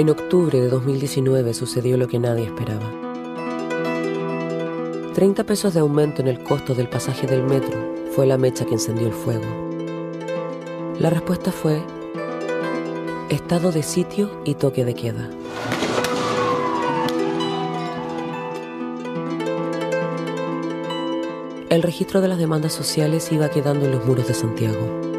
En octubre de 2019 sucedió lo que nadie esperaba. 30 pesos de aumento en el costo del pasaje del metro fue la mecha que encendió el fuego. La respuesta fue estado de sitio y toque de queda. El registro de las demandas sociales iba quedando en los muros de Santiago.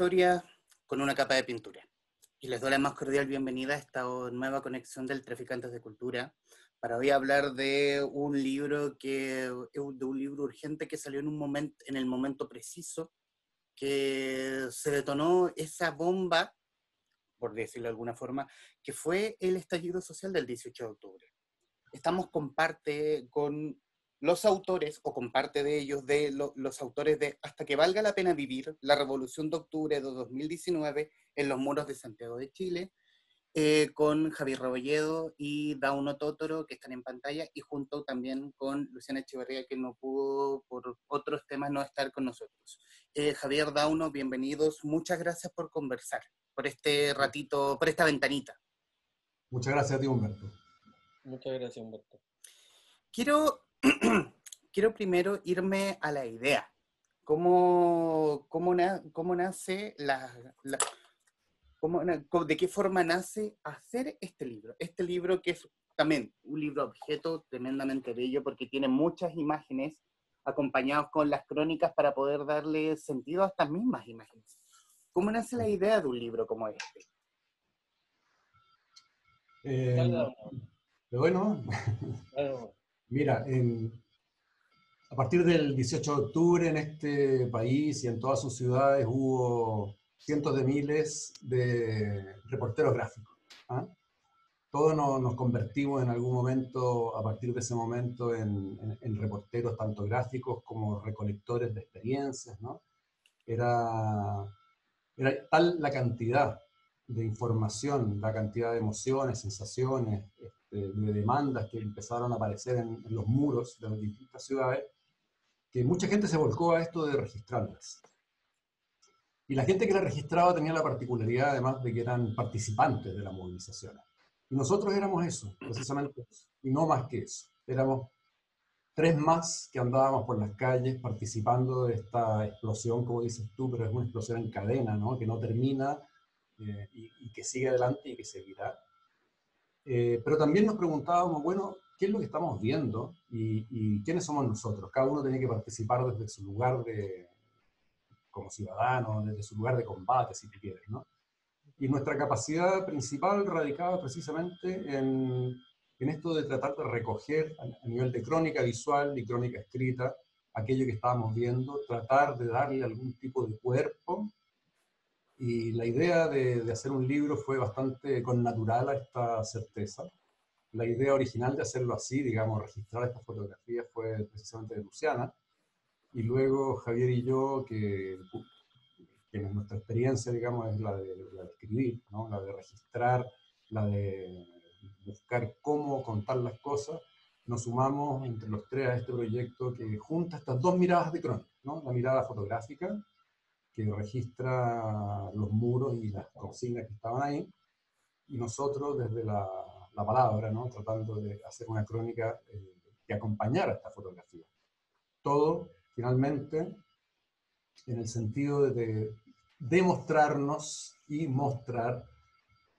Historia con una capa de pintura. Y les doy la más cordial bienvenida a esta nueva conexión del Traficantes de Cultura para hoy hablar de un libro que de un libro urgente que salió en un momento en el momento preciso que se detonó esa bomba por decirlo de alguna forma que fue el estallido social del 18 de octubre. Estamos con parte con los autores, o con parte de ellos, de los autores de Hasta que valga la pena vivir, la Revolución de Octubre de 2019 en los muros de Santiago de Chile, eh, con Javier Rebolledo y Dauno Totoro, que están en pantalla, y junto también con Luciana Echeverría, que no pudo por otros temas no estar con nosotros. Eh, Javier Dauno, bienvenidos. Muchas gracias por conversar, por este ratito, por esta ventanita. Muchas gracias a ti, Humberto. Muchas gracias, Humberto. Quiero quiero primero irme a la idea. ¿Cómo, cómo, cómo nace la, cómo, de qué forma nace hacer este libro? Este libro que es también un libro objeto tremendamente bello porque tiene muchas imágenes acompañados con las crónicas para poder darle sentido a estas mismas imágenes. ¿Cómo nace la idea de un libro como este? Eh, bueno, mira, en, a partir del 18 de octubre en este país y en todas sus ciudades hubo cientos de miles de reporteros gráficos. ¿ah? Todos nos, convertimos en algún momento, a partir de ese momento, en, reporteros tanto gráficos como recolectores de experiencias. ¿no? Era, era tal la cantidad de información, la cantidad de emociones, sensaciones, de demandas que empezaron a aparecer en, en los muros de las distintas ciudades, que mucha gente se volcó a esto de registrarlas. Y la gente que la registraba tenía la particularidad además de que eran participantes de la movilización. Y nosotros éramos eso, precisamente eso, y no más que eso. Éramos tres más que andábamos por las calles participando de esta explosión, como dices tú, pero es una explosión en cadena, ¿no? que no termina eh, y, que sigue adelante y que seguirá. Eh, pero también nos preguntábamos, bueno, qué es lo que estamos viendo y, quiénes somos nosotros. Cada uno tiene que participar desde su lugar de, como ciudadano, desde su lugar de combate, si tú quieres, ¿no? Y nuestra capacidad principal radicaba precisamente en, en esto de tratar de recoger a, nivel de crónica visual y crónica escrita aquello que estábamos viendo, tratar de darle algún tipo de cuerpo. Y la idea de, de hacer un libro fue bastante connatural a esta certeza la idea original de hacerlo así, digamos, registrar estas fotografías fue precisamente de Luciana, y luego Javier y yo, que, que nuestra experiencia, digamos, es la de, la de escribir, ¿no? la de registrar, la de buscar cómo contar las cosas, nos sumamos entre los tres a este proyecto que junta estas dos miradas de crónica, ¿no? la mirada fotográfica, que registra los muros y las consignas que estaban ahí, y nosotros desde la la palabra, ¿no? tratando de hacer una crónica eh, que acompañara esta fotografía. Todo, finalmente, en el sentido de demostrarnos y mostrar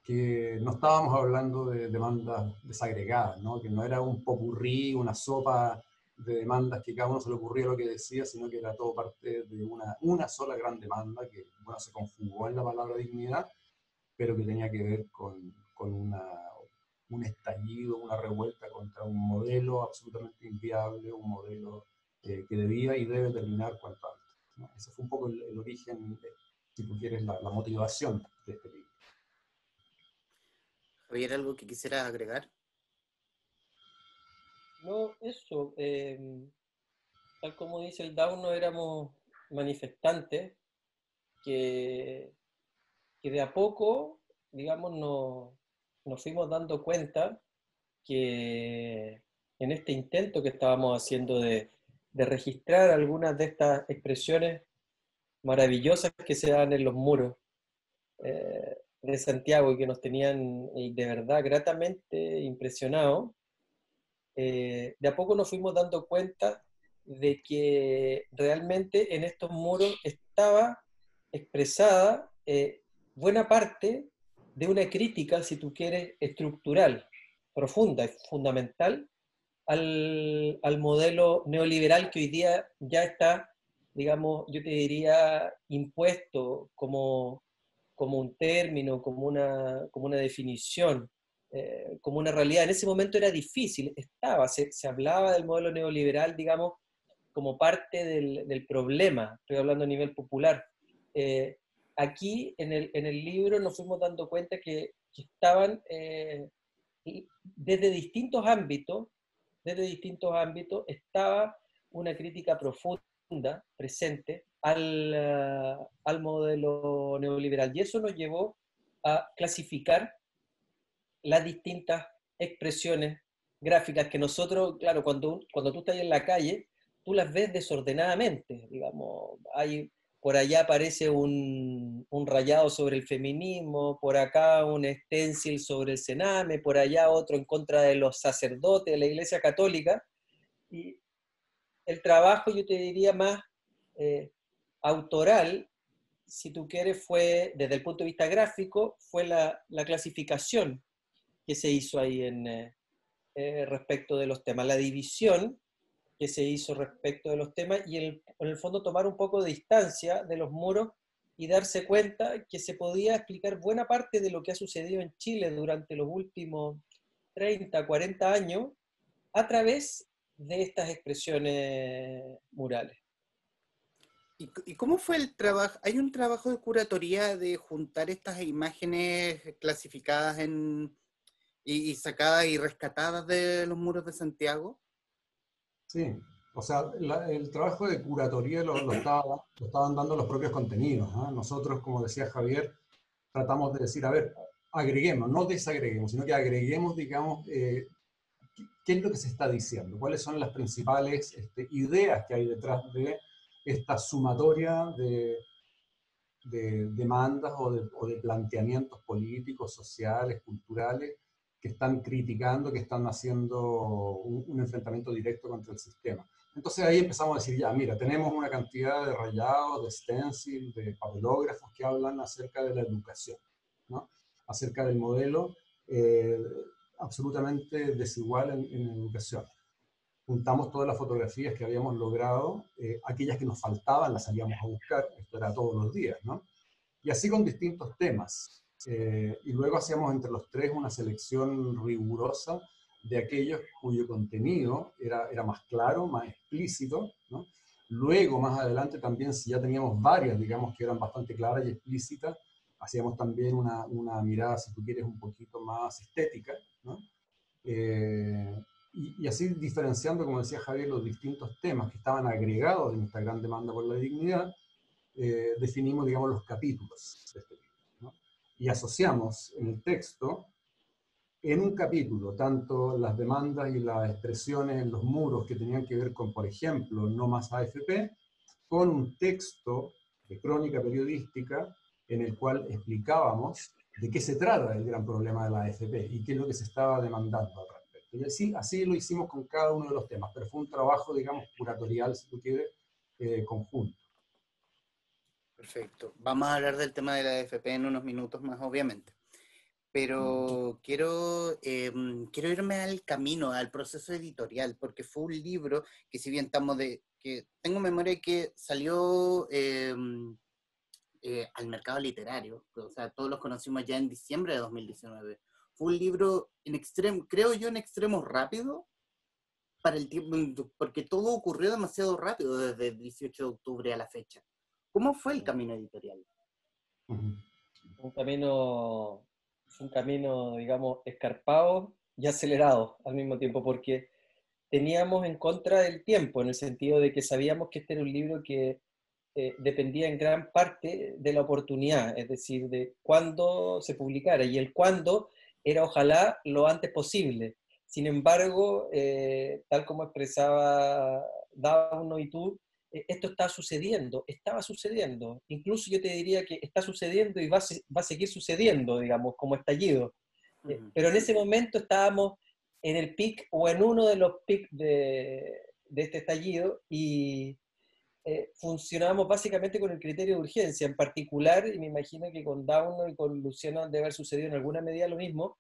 que no estábamos hablando de demandas desagregadas, ¿no? que no era un popurrí, una sopa de demandas que cada uno se le ocurría lo que decía, sino que era todo parte de una, una sola gran demanda que bueno, se conjugó en la palabra dignidad, pero que tenía que ver con, con una un estallido, una revuelta contra un modelo absolutamente inviable, un modelo eh, que debía y debe terminar cuanto antes. Ese fue un poco el, origen, si tú quieres, la, motivación de este libro. ¿Había algo que quisiera agregar? No, eso. Em, tal como dice el Down, no éramos manifestantes que, que de a poco, digamos, nos, fuimos dando cuenta que en este intento que estábamos haciendo de, de registrar algunas de estas expresiones maravillosas que se dan en los muros eh, de Santiago y que nos tenían eh, de verdad gratamente impresionados, eh, de a poco nos fuimos dando cuenta de que realmente en estos muros estaba expresada buena parte de una crítica, si tú quieres, estructural, profunda y fundamental al, al modelo neoliberal que hoy día ya está digamos, yo te diría, impuesto como, como un término, como una, como una definición, eh, como una realidad. En ese momento era difícil, estaba, se, se hablaba del modelo neoliberal, digamos, como parte del, del, problema, estoy hablando a nivel popular. Eh, aquí en el, en el, libro nos fuimos dando cuenta que, que estaban eh, desde distintos ámbitos, desde distintos ámbitos, estaba una crítica profunda presente al, al modelo neoliberal. Y eso nos llevó a clasificar las distintas expresiones gráficas que nosotros, claro, cuando, cuando tú estás en la calle, tú las ves desordenadamente, digamos, hay, por allá aparece un, un, rayado sobre el feminismo, por acá un stencil sobre el cename, por allá otro en contra de los sacerdotes de la Iglesia Católica, y, el trabajo, yo te diría más eh, autoral, si tú quieres, fue, desde el punto de vista gráfico, fue la, clasificación que se hizo ahí en, eh, eh, respecto de los temas, la división que se hizo respecto de los temas y en el fondo tomar un poco de distancia de los muros y darse cuenta que se podía explicar buena parte de lo que ha sucedido en Chile durante los últimos 30, 40 años a través de estas expresiones murales. ¿Y, cómo fue el trabajo? ¿Hay un trabajo de curatoría de juntar estas imágenes clasificadas en, y, sacadas y rescatadas de los muros de Santiago? Sí, o sea, el trabajo de curatoría lo, lo, estaban dando los propios contenidos. Nosotros, como decía Javier, tratamos de decir, a ver, agreguemos, no desagreguemos, sino que agreguemos, digamos, eh, qué es lo que se está diciendo, cuáles son las principales este, ideas que hay detrás de esta sumatoria de, demandas o de, planteamientos políticos, sociales, culturales, que están criticando, que están haciendo un, enfrentamiento directo contra el sistema. Entonces ahí empezamos a decir, ya, mira, tenemos una cantidad de rayados, de stencil, de papelógrafos que hablan acerca de la educación, ¿no? acerca del modelo eh, absolutamente desigual en, educación. Juntamos todas las fotografías que habíamos logrado, eh, aquellas que nos faltaban las salíamos a buscar, esto era todos los días, ¿no? Y así con distintos temas. Eh, y luego hacíamos entre los tres una selección rigurosa de aquellos cuyo contenido era, era más claro, más explícito, ¿no? Luego, más adelante, también, si ya teníamos varias, digamos, que eran bastante claras y explícitas, hacíamos también una, una mirada, si tú quieres, un poquito más estética, eh, y, así diferenciando, como decía Javier, los distintos temas que estaban agregados en esta gran demanda por la dignidad, eh, definimos, digamos, los capítulos este. Y asociamos en el texto, en un capítulo, tanto las demandas y las expresiones en los muros que tenían que ver con, por ejemplo, no más AFP, con un texto de crónica periodística en el cual explicábamos de qué se trata el gran problema de la AFP y qué es lo que se estaba demandando al respecto. Y así, así lo hicimos con cada uno de los temas, pero fue un trabajo, digamos, curatorial, si tú quieres, eh, conjunto. Perfecto. Vamos a hablar del tema de la AFP en unos minutos más, obviamente. Pero quiero, em, quiero irme al camino, al proceso editorial, porque fue un libro que si bien estamos de, que tengo memoria que salió em, eh, al mercado literario. O sea, todos los conocimos ya en diciembre de 2019. Fue un libro en extremo, creo yo, en extremo rápido para el tiempo, porque todo ocurrió demasiado rápido desde el 18 de octubre a la fecha. ¿Cómo fue el camino editorial? Un camino un camino, digamos, escarpado y acelerado al mismo tiempo, porque teníamos en contra del tiempo, en el sentido de que sabíamos que este era un libro que eh, dependía en gran parte de la oportunidad, es decir, de cuándo se publicara, y el cuándo era ojalá lo antes posible. Sin embargo, eh, tal como expresaba Dauno y tú, esto está sucediendo, estaba sucediendo. Incluso yo te diría que está sucediendo y va a, va a seguir sucediendo, digamos, como estallido. Pero en ese momento estábamos en el pic o en uno de los pics de, de este estallido y, eh, funcionábamos básicamente con el criterio de urgencia, en particular, y me imagino que con Dauno y con Luciano debe haber sucedido en alguna medida lo mismo,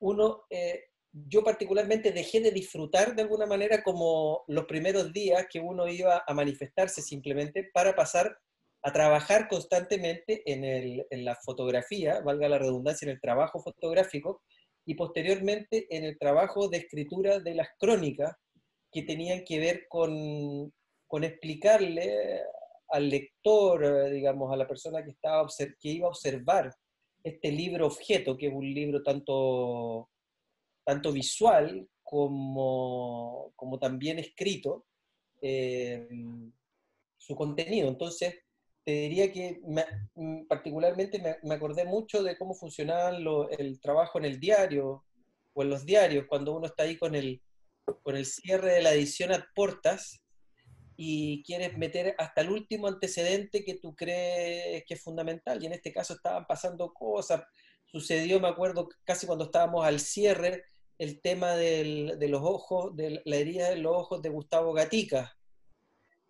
uno, eh, yo particularmente dejé de disfrutar de alguna manera como los primeros días que uno iba a manifestarse simplemente para pasar a trabajar constantemente en, el, en la fotografía, valga la redundancia, en el trabajo fotográfico, y posteriormente en el trabajo de escritura de las crónicas que tenían que ver con con explicarle al lector, eh, digamos, a la persona que, estaba que iba a observar este libro objeto, que es un libro tanto, tanto visual como, como también escrito, eh, su contenido. Entonces, te diría que mm, particularmente me, acordé mucho de cómo funcionaba el trabajo en el diario o en los diarios, cuando uno está ahí con el, con el cierre de la edición a y quieres meter hasta el último antecedente que tú crees que es fundamental. Y en este caso estaban pasando cosas. Sucedió, me acuerdo, casi cuando estábamos al cierre, el tema del, de los ojos, de la herida de los ojos de Gustavo Gatica.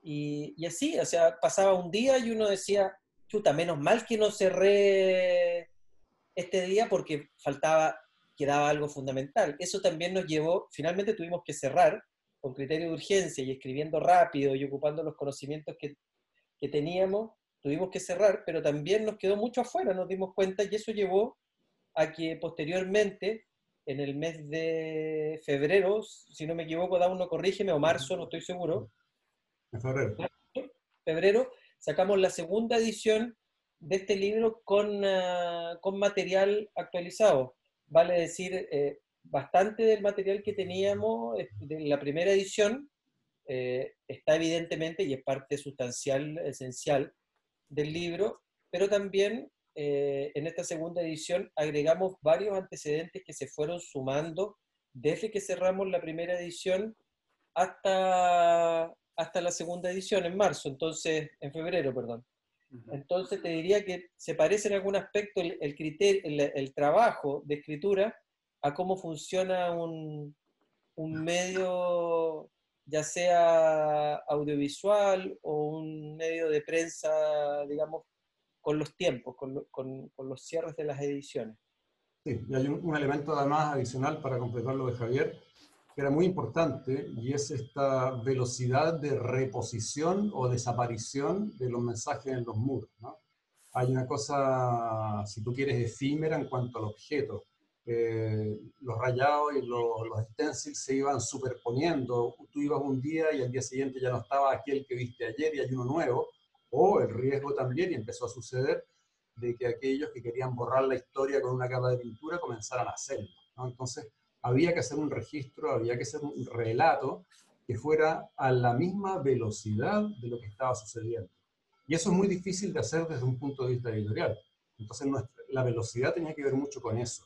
Y, y, así, o sea, pasaba un día y uno decía, chuta, menos mal que no cerré este día porque faltaba, quedaba algo fundamental. Eso también nos llevó, finalmente tuvimos que cerrar, con criterio de urgencia y escribiendo rápido y ocupando los conocimientos que, que teníamos, tuvimos que cerrar, pero también nos quedó mucho afuera, nos dimos cuenta y eso llevó a que posteriormente, en el mes de febrero, si no me equivoco, da uno corrígeme, o marzo, no estoy seguro. En febrero. Febrero, sacamos la segunda edición de este libro con, ah, con material actualizado. Vale decir, eh, bastante del material que teníamos de la primera edición eh, está evidentemente y es parte sustancial, esencial del libro, pero también eh, en esta segunda edición agregamos varios antecedentes que se fueron sumando desde que cerramos la primera edición hasta, hasta la segunda edición en marzo, entonces, en febrero, perdón. Entonces te diría que se parece en algún aspecto el, criterio, el trabajo de escritura a cómo funciona un, medio, ya sea audiovisual o un medio de prensa, digamos, con los tiempos, con, los cierres de las ediciones. Sí, y hay un, elemento además adicional para completar lo de Javier, que era muy importante, y es esta velocidad de reposición o desaparición de los mensajes en los muros. Hay una cosa, si tú quieres, efímera en cuanto al objeto eh, los rayados y los, los stencils se iban superponiendo. Tú ibas un día y al día siguiente ya no estaba aquel que viste ayer y hay uno nuevo, o el riesgo también, y empezó a suceder, de que aquellos que querían borrar la historia con una capa de pintura comenzaran a hacerlo. Entonces, había que hacer un registro, había que hacer un relato que fuera a la misma velocidad de lo que estaba sucediendo. Y eso es muy difícil de hacer desde un punto de vista editorial. Entonces, la velocidad tenía que ver mucho con eso.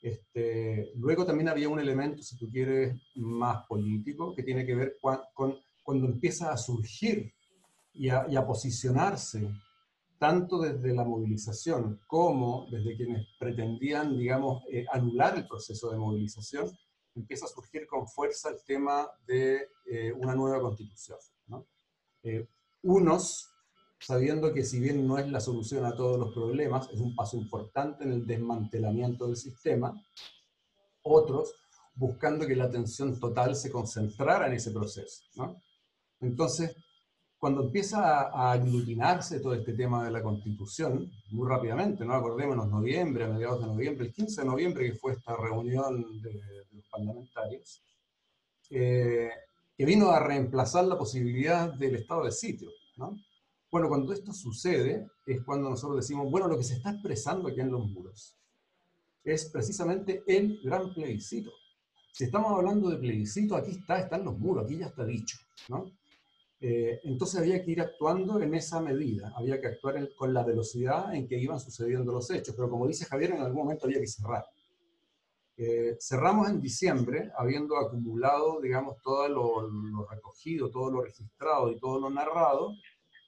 Este, luego también había un elemento, si tú quieres, más político, que tiene que ver con, cuando empieza a surgir y a, posicionarse, tanto desde la movilización como desde quienes pretendían, digamos, eh, anular el proceso de movilización, empieza a surgir con fuerza el tema de eh, una nueva constitución. Eh, unos sabiendo que si bien no es la solución a todos los problemas, es un paso importante en el desmantelamiento del sistema, otros buscando que la atención total se concentrara en ese proceso. Entonces, cuando empieza a, aglutinarse todo este tema de la constitución, muy rápidamente, ¿no? acordémonos, noviembre, a mediados de noviembre, el 15 de noviembre que fue esta reunión de, los parlamentarios, eh, que vino a reemplazar la posibilidad del estado de sitio. ¿no? Bueno, cuando esto sucede es cuando nosotros decimos, bueno, lo que se está expresando aquí en los muros es precisamente el gran plebiscito. Si estamos hablando de plebiscito, aquí está, están los muros, aquí ya está dicho, ¿no? Eh, entonces había que ir actuando en esa medida, había que actuar con la velocidad en que iban sucediendo los hechos, pero como dice Javier, en algún momento había que cerrar. Eh, cerramos en diciembre, habiendo acumulado, digamos, todo lo, lo, recogido, todo lo registrado y todo lo narrado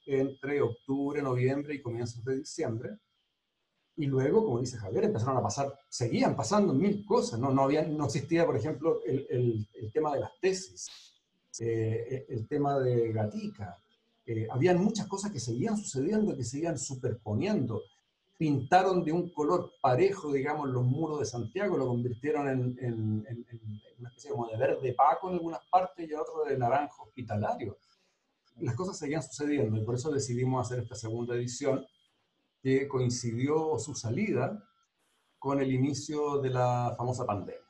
entre octubre, noviembre y comienzos de diciembre. Y luego, como dice Javier, empezaron a pasar, seguían pasando mil cosas. No, no, había, no existía, por ejemplo, el, el, el tema de las tesis, eh, el tema de Gatica. Eh, habían muchas cosas que seguían sucediendo, que seguían superponiendo. Pintaron de un color parejo, digamos, los muros de Santiago, lo convirtieron en, en, en una especie como de verde paco en algunas partes y otro de naranjo hospitalario. Las cosas seguían sucediendo y por eso decidimos hacer esta segunda edición que coincidió su salida con el inicio de la famosa pandemia.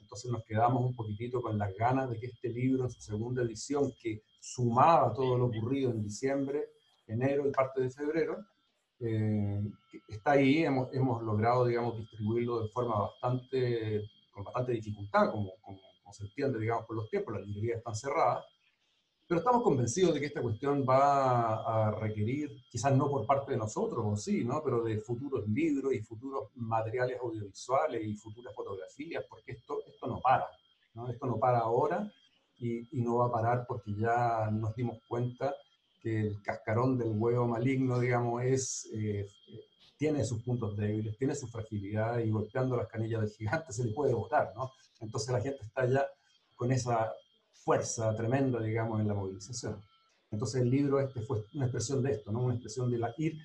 Entonces nos quedamos un poquitito con las ganas de que este libro en su segunda edición, que sumaba todo lo ocurrido en diciembre, enero y parte de febrero, eh, está ahí, hemos, hemos, logrado, digamos, distribuirlo de forma bastante, con bastante dificultad, como, como, como se entiende, digamos, por los tiempos, las librerías están cerradas, pero estamos convencidos de que esta cuestión va a requerir, quizás no por parte de nosotros, sí, ¿no? pero de futuros libros y futuros materiales audiovisuales y futuras fotografías, porque esto, esto no para. ¿no? Esto no para ahora y, y, no va a parar porque ya nos dimos cuenta que el cascarón del huevo maligno, digamos, es, eh, tiene sus puntos débiles, tiene su fragilidad y golpeando las canillas del gigante se le puede botar. ¿no? Entonces la gente está ya con esa fuerza tremenda, digamos, en la movilización. Entonces el libro este fue una expresión de esto, ¿no? una expresión de la, ir,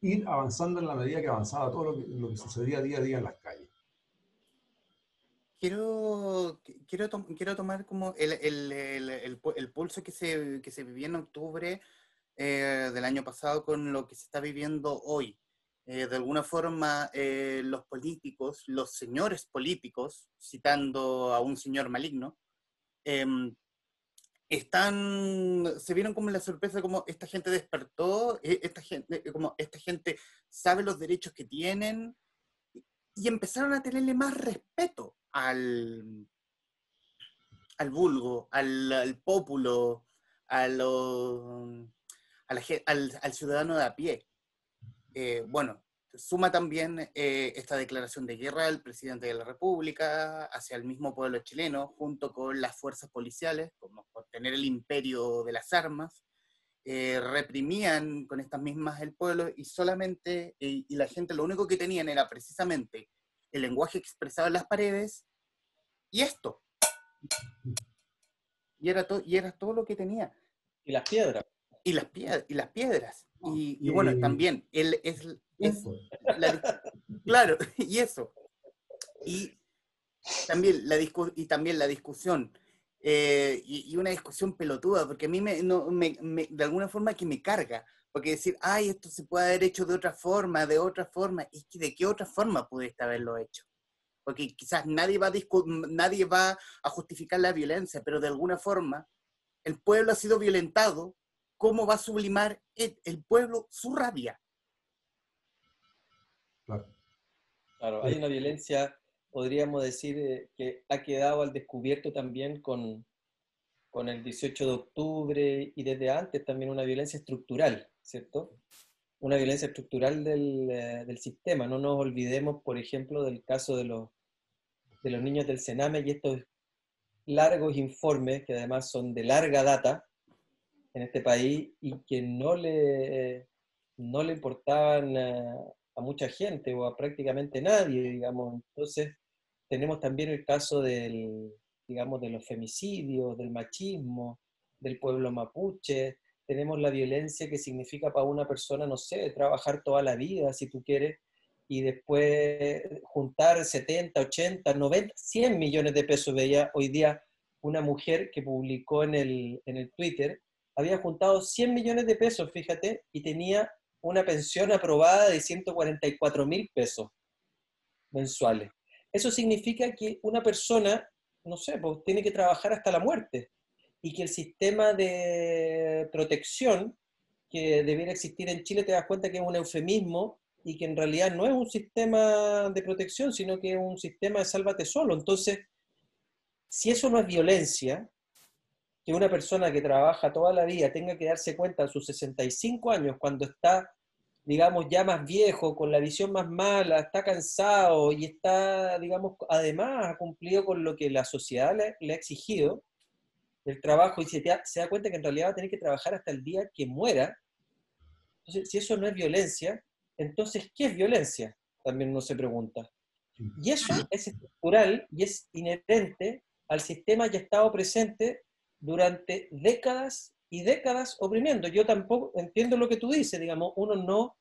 ir avanzando en la medida que avanzaba todo lo que, lo que sucedía día a día en las calles. Quiero, quiero, to quiero tomar como el, el, el, el, pulso que se, que se vivía en octubre eh, del año pasado con lo que se está viviendo hoy. Eh, de alguna forma, eh, los políticos, los señores políticos, citando a un señor maligno, eh, están, se vieron como la sorpresa, como esta gente despertó, eh, esta gente, como esta gente sabe los derechos que tienen, y empezaron a tenerle más respeto al, al vulgo, al, al al, al, ciudadano de a pie. Eh, bueno, Suma también eh, esta declaración de guerra del presidente de la República hacia el mismo pueblo chileno, junto con las fuerzas policiales, como por tener el imperio de las armas, eh, reprimían con estas mismas el pueblo y solamente, y, y la gente lo único que tenían era precisamente el lenguaje expresado en las paredes y esto. Y era, to, y era todo lo que tenía. Y las piedras. Y las, piedras, y las piedras. Y, y, bueno, también, él es, es la, claro, y eso. Y también la, discu y también la discusión, eh, y, una discusión pelotuda, porque a mí me, de alguna forma que me carga, porque decir, ay, esto se puede haber hecho de otra forma, de otra forma, y de qué otra forma pudiste haberlo hecho. Porque quizás nadie va, a nadie va a justificar la violencia, pero de alguna forma el pueblo ha sido violentado cómo va a sublimar el pueblo su rabia. Claro. Claro. hay una violencia, podríamos decir, eh, que ha quedado al descubierto también con, con el 18 de octubre y desde antes también una violencia estructural, ¿cierto? Una violencia estructural del, eh, del sistema. No nos olvidemos, por ejemplo, del caso de los, de los niños del Sename y estos largos informes, que además son de larga data, en este país y que no le, no le importaban a, mucha gente o a prácticamente nadie, digamos. Entonces, tenemos también el caso del, digamos, de los femicidios, del machismo, del pueblo mapuche, tenemos la violencia que significa para una persona, no sé, trabajar toda la vida, si tú quieres, y después juntar 70, 80, 90, 100 millones de pesos. Veía hoy día una mujer que publicó en el, en el Twitter había juntado 100 millones de pesos, fíjate, y tenía una pensión aprobada de 144 mil pesos mensuales. Eso significa que una persona, no sé, pues tiene que trabajar hasta la muerte y que el sistema de protección que debiera existir en Chile, te das cuenta que es un eufemismo y que en realidad no es un sistema de protección, sino que es un sistema de sálvate solo. Entonces, si eso no es violencia, que una persona que trabaja toda la vida tenga que darse cuenta a sus 65 años, cuando está, digamos, ya más viejo, con la visión más mala, está cansado y está, digamos, además ha cumplido con lo que la sociedad le, ha exigido, el trabajo, y se, se da cuenta que en realidad va a tener que trabajar hasta el día que muera. Entonces, si eso no es violencia, entonces, ¿qué es violencia? También uno se pregunta. Y eso es estructural y es inherente al sistema que ha estado presente durante décadas y décadas oprimiendo. Yo tampoco entiendo lo que tú dices, digamos, uno no,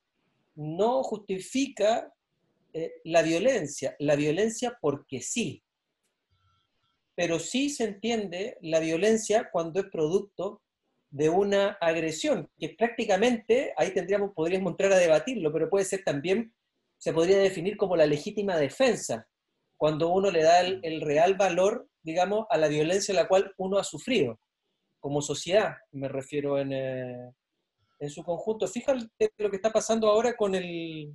no justifica eh, la violencia, la violencia porque sí, pero sí se entiende la violencia cuando es producto de una agresión, que prácticamente, ahí tendríamos, podríamos entrar a debatirlo, pero puede ser también, se podría definir como la legítima defensa, cuando uno le da el real valor digamos, a la violencia la cual uno ha sufrido, como sociedad, me refiero en, eh, en su conjunto. Fíjate lo que está pasando ahora con el,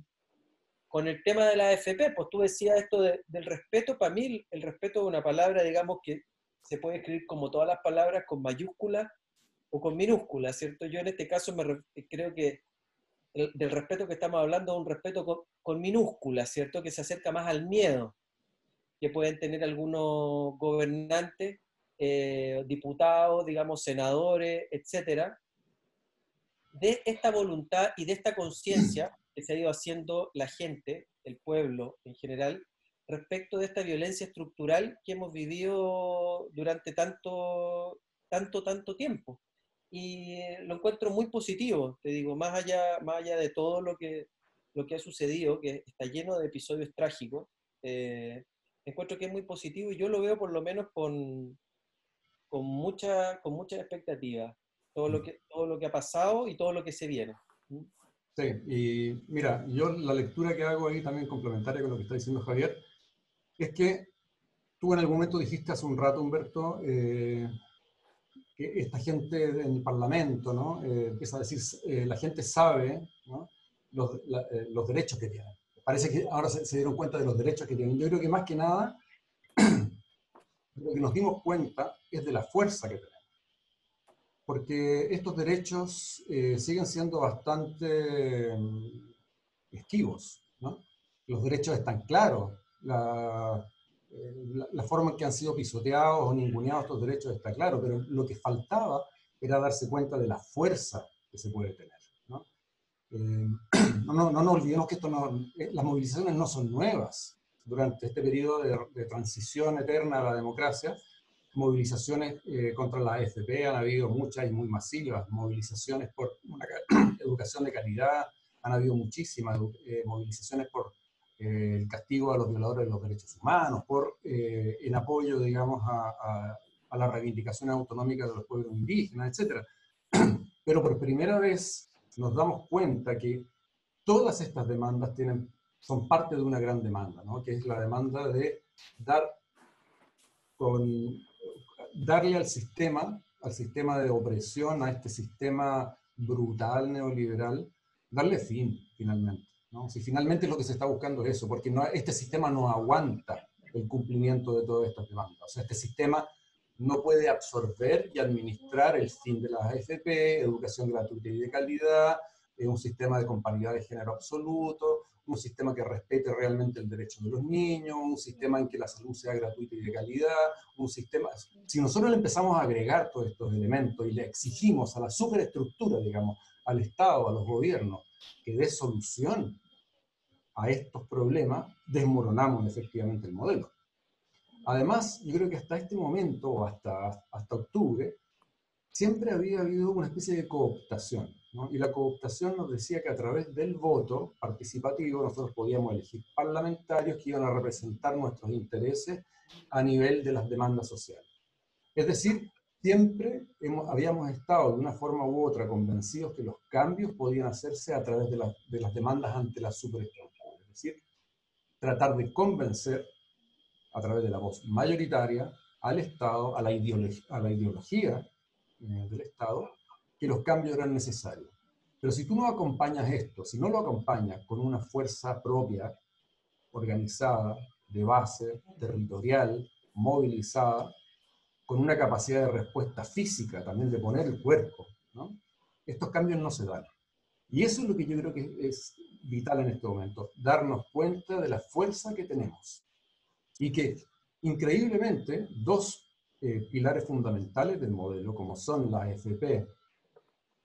con el tema de la AFP, pues tú decías esto del respeto, para mí el respeto es una palabra, digamos, que se puede escribir como todas las palabras, con mayúsculas o con minúsculas, ¿cierto? Yo en este caso me creo que del respeto que estamos hablando es un respeto con, con minúsculas, ¿cierto? Que se acerca más al miedo que pueden tener algunos gobernantes, eh, diputados, digamos, senadores, etcétera, de esta voluntad y de esta conciencia que se ha ido haciendo la gente, el pueblo en general, respecto de esta violencia estructural que hemos vivido durante tanto, tanto, tanto tiempo. Y lo encuentro muy positivo, te digo, más allá, más allá de todo lo que, lo que ha sucedido, que está lleno de episodios trágicos, eh, encuentro que es muy positivo y yo lo veo por lo menos con, con, mucha, con mucha expectativa, todo lo, mm. que, todo lo que ha pasado y todo lo que se viene. ¿Mm? Sí, y mira, yo la lectura que hago ahí también complementaria con lo que está diciendo Javier, es que tú en algún momento dijiste hace un rato, Humberto, eh, que esta gente en el Parlamento, ¿no? Eh, empieza a decir, eh, la gente sabe los, los derechos que tiene parece que ahora se, dieron cuenta de los derechos que tienen. Yo creo que más que nada, lo que nos dimos cuenta es de la fuerza que tenemos. Porque estos derechos eh, siguen siendo bastante mm, esquivos. Los derechos están claros. La, eh, la, la, forma en que han sido pisoteados o ninguneados estos derechos está claro, pero lo que faltaba era darse cuenta de la fuerza que se puede tener. Eh, no, no, no, nos olvidemos que esto no, eh, las movilizaciones no son nuevas. Durante este periodo de, transición eterna a la democracia, movilizaciones eh, contra la AFP han habido muchas y muy masivas, movilizaciones por una educación de calidad, han habido muchísimas movilizaciones por el castigo a los violadores de los derechos humanos, por en apoyo, digamos, a, a, a la reivindicación autonómica de los pueblos indígenas, etc. Pero por primera vez nos damos cuenta que todas estas demandas tienen, son parte de una gran demanda, ¿no? que es la demanda de dar con, darle al sistema, al sistema de opresión, a este sistema brutal neoliberal, darle fin finalmente. ¿no? Si finalmente lo que se está buscando es eso, porque no, este sistema no aguanta el cumplimiento de todas estas demandas. O sea, este sistema no puede absorber y administrar el fin de las AFP, educación gratuita y de calidad, eh, un sistema de comparidad de género absoluto, un sistema que respete realmente el derecho de los niños, un sistema en que la salud sea gratuita y de calidad, un sistema... Si nosotros le empezamos a agregar todos estos elementos y le exigimos a la superestructura, digamos, al Estado, a los gobiernos, que dé solución a estos problemas, desmoronamos efectivamente el modelo. Además, yo creo que hasta este momento, hasta, hasta octubre, siempre había habido una especie de cooptación. ¿no? Y la cooptación nos decía que a través del voto participativo nosotros podíamos elegir parlamentarios que iban a representar nuestros intereses a nivel de las demandas sociales. Es decir, siempre hemos, habíamos estado de una forma u otra convencidos que los cambios podían hacerse a través de, de las demandas ante la superestructura. Es decir, tratar de convencer a través de la voz mayoritaria al Estado, a la, ideología, eh, del Estado, que los cambios eran necesarios. Pero si tú no acompañas esto, si no lo acompañas con una fuerza propia, organizada, de base, territorial, movilizada, con una capacidad de respuesta física, también de poner el cuerpo, estos cambios no se dan. Y eso es lo que yo creo que es vital en este momento, darnos cuenta de la fuerza que tenemos. Y que, increíblemente, dos eh, pilares fundamentales del modelo, como son la AFP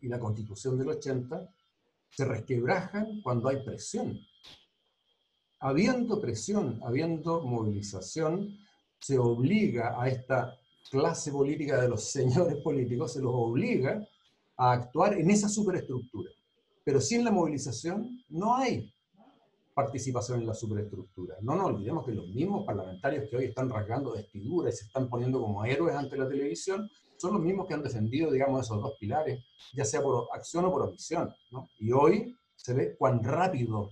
y la Constitución del 80, se resquebrajan cuando hay presión. Habiendo presión, habiendo movilización, se obliga a esta clase política de los señores políticos, se los obliga a actuar en esa superestructura. Pero sin la movilización no hay participación en la superestructura. No nos olvidemos que los mismos parlamentarios que hoy están rasgando vestiduras y se están poniendo como héroes ante la televisión son los mismos que han defendido, digamos, esos dos pilares, ya sea por acción o por omisión. Y hoy se ve cuán rápido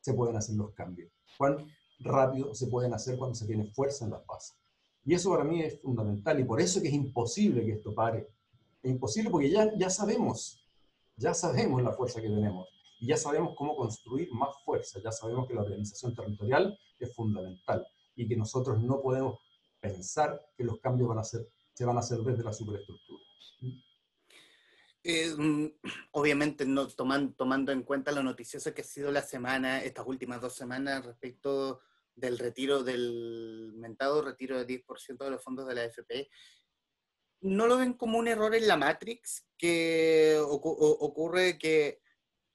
se pueden hacer los cambios, cuán rápido se pueden hacer cuando se tiene fuerza en las bases. Y eso para mí es fundamental y por eso que es imposible que esto pare. Es imposible porque ya, ya sabemos, ya sabemos la fuerza que tenemos y ya sabemos cómo construir más fuerza, ya sabemos que la organización territorial es fundamental y que nosotros no podemos pensar que los cambios van a ser, se van a hacer desde la superestructura. Eh, mm, obviamente, no, tomando, tomando en cuenta lo noticioso que ha sido la semana, estas últimas dos semanas respecto del retiro, del mentado retiro de 10% de los fondos de la AFP, ¿no lo ven como un error en la Matrix que ocurre que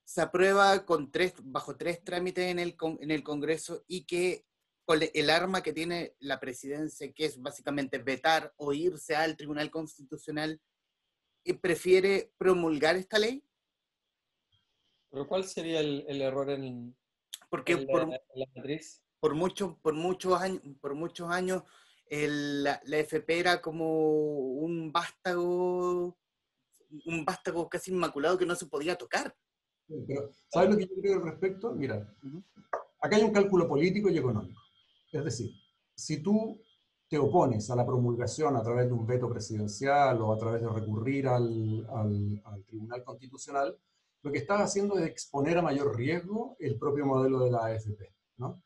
se aprueba con tres, bajo tres trámites en el, en el Congreso y que con el arma que tiene la presidencia, que es básicamente vetar o irse al Tribunal Constitucional, y prefiere promulgar esta ley? ¿Pero cuál sería el, error en, Porque por, la, matriz? Por, mucho, por muchos años, por muchos años la, la, FP era como un vástago, un vástago casi inmaculado que no se podía tocar. Pero, ¿sabes lo que yo creo al respecto? Mira, acá hay un cálculo político y económico. Es decir, si tú te opones a la promulgación a través de un veto presidencial o a través de recurrir al, al, al, Tribunal Constitucional, lo que estás haciendo es exponer a mayor riesgo el propio modelo de la AFP. ¿no?